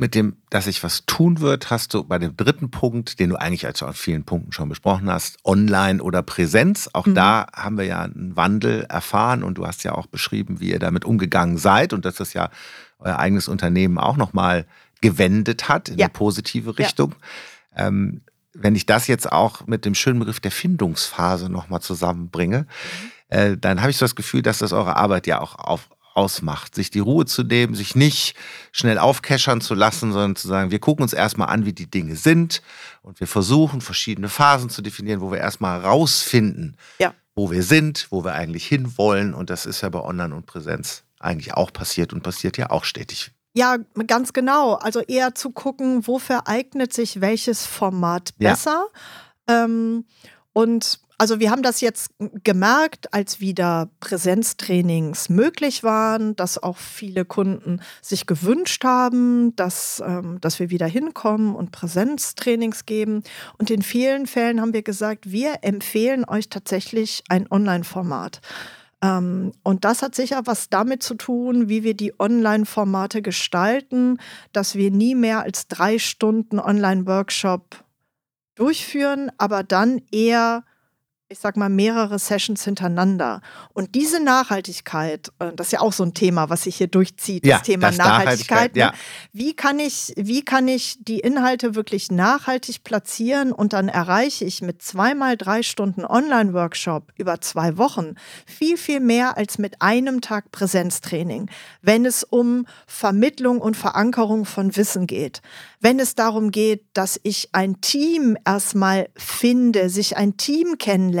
Speaker 1: mit dem, dass sich was tun wird, hast du bei dem dritten Punkt, den du eigentlich als an vielen Punkten schon besprochen hast, Online oder Präsenz. Auch mhm. da haben wir ja einen Wandel erfahren und du hast ja auch beschrieben, wie ihr damit umgegangen seid und dass das ja euer eigenes Unternehmen auch nochmal gewendet hat in ja. eine positive Richtung. Ja. Ähm, wenn ich das jetzt auch mit dem schönen Begriff der Findungsphase nochmal zusammenbringe, mhm. äh, dann habe ich so das Gefühl, dass das eure Arbeit ja auch auf, ausmacht, sich die Ruhe zu nehmen, sich nicht schnell aufkeschern zu lassen, sondern zu sagen, wir gucken uns erstmal an, wie die Dinge sind und wir versuchen verschiedene Phasen zu definieren, wo wir erstmal rausfinden, ja. wo wir sind, wo wir eigentlich hinwollen und das ist ja bei Online und Präsenz eigentlich auch passiert und passiert ja auch stetig.
Speaker 2: Ja, ganz genau. Also eher zu gucken, wofür eignet sich welches Format besser. Ja. Ähm, und also wir haben das jetzt gemerkt, als wieder Präsenztrainings möglich waren, dass auch viele Kunden sich gewünscht haben, dass, ähm, dass wir wieder hinkommen und Präsenztrainings geben. Und in vielen Fällen haben wir gesagt, wir empfehlen euch tatsächlich ein Online-Format. Ähm, und das hat sicher was damit zu tun, wie wir die Online-Formate gestalten, dass wir nie mehr als drei Stunden Online-Workshop durchführen, aber dann eher ich sag mal, mehrere Sessions hintereinander. Und diese Nachhaltigkeit, äh, das ist ja auch so ein Thema, was sich hier durchzieht, ja, das Thema das Nachhaltigkeit. Nachhaltigkeit ne? ja. Wie kann ich, wie kann ich die Inhalte wirklich nachhaltig platzieren und dann erreiche ich mit zweimal drei Stunden Online-Workshop über zwei Wochen viel, viel mehr als mit einem Tag Präsenztraining, wenn es um Vermittlung und Verankerung von Wissen geht. Wenn es darum geht, dass ich ein Team erstmal finde, sich ein Team kennenlernt,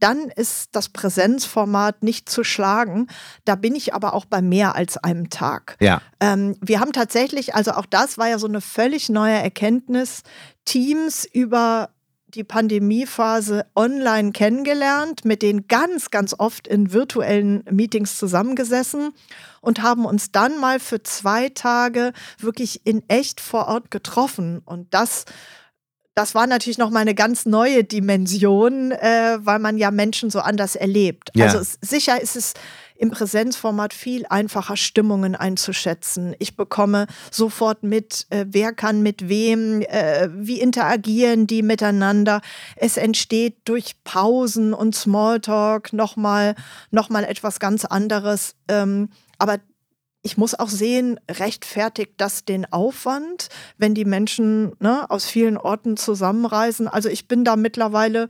Speaker 2: dann ist das Präsenzformat nicht zu schlagen. Da bin ich aber auch bei mehr als einem Tag. Ja. Ähm, wir haben tatsächlich, also auch das war ja so eine völlig neue Erkenntnis, Teams über die Pandemiephase online kennengelernt, mit denen ganz, ganz oft in virtuellen Meetings zusammengesessen und haben uns dann mal für zwei Tage wirklich in echt vor Ort getroffen. Und das das war natürlich noch mal eine ganz neue Dimension, äh, weil man ja Menschen so anders erlebt. Ja. Also es, sicher ist es im Präsenzformat viel einfacher, Stimmungen einzuschätzen. Ich bekomme sofort mit, äh, wer kann mit wem, äh, wie interagieren die miteinander. Es entsteht durch Pausen und Smalltalk nochmal noch mal etwas ganz anderes. Ähm, aber ich muss auch sehen, rechtfertigt das den Aufwand, wenn die Menschen ne, aus vielen Orten zusammenreisen. Also ich bin da mittlerweile,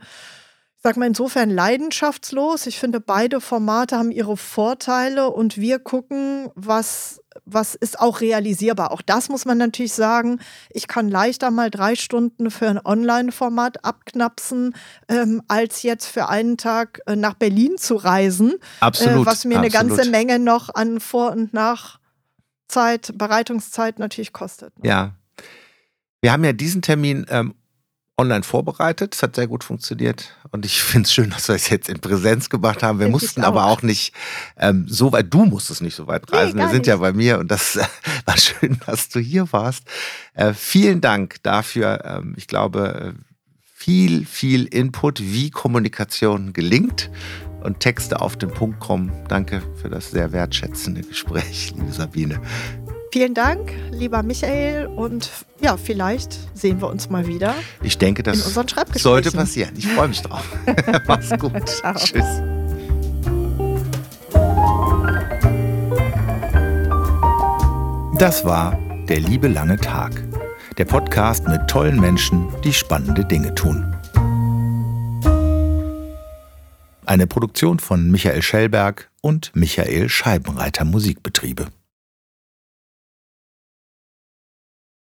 Speaker 2: sag mal, insofern leidenschaftslos. Ich finde, beide Formate haben ihre Vorteile und wir gucken, was, was ist auch realisierbar. Auch das muss man natürlich sagen. Ich kann leichter mal drei Stunden für ein Online-Format abknapsen, ähm, als jetzt für einen Tag äh, nach Berlin zu reisen.
Speaker 1: Absolut.
Speaker 2: Äh, was mir
Speaker 1: absolut.
Speaker 2: eine ganze Menge noch an Vor- und Nachzeit, Bereitungszeit natürlich kostet.
Speaker 1: Ne? Ja. Wir haben ja diesen Termin ähm, online vorbereitet. Es hat sehr gut funktioniert. Und ich [laughs] finde es schön, dass wir es jetzt in Präsenz gemacht haben. Wir find mussten aber auch nicht ähm, so weit, du musstest nicht so weit reisen. Nee, wir sind nicht. ja bei mir und das äh, [laughs] war schön, dass du hier warst. Äh, vielen Dank dafür. Ähm, ich glaube, äh, viel, viel Input, wie Kommunikation gelingt und Texte auf den Punkt kommen. Danke für das sehr wertschätzende Gespräch, liebe Sabine.
Speaker 2: Vielen Dank, lieber Michael. Und ja, vielleicht sehen wir uns mal wieder.
Speaker 1: Ich denke, das sollte passieren. Ich freue mich drauf. [laughs] Mach's gut. Tschüss. Das war Der liebe lange Tag. Der Podcast mit tollen Menschen, die spannende Dinge tun. Eine Produktion von Michael Schellberg und Michael Scheibenreiter Musikbetriebe.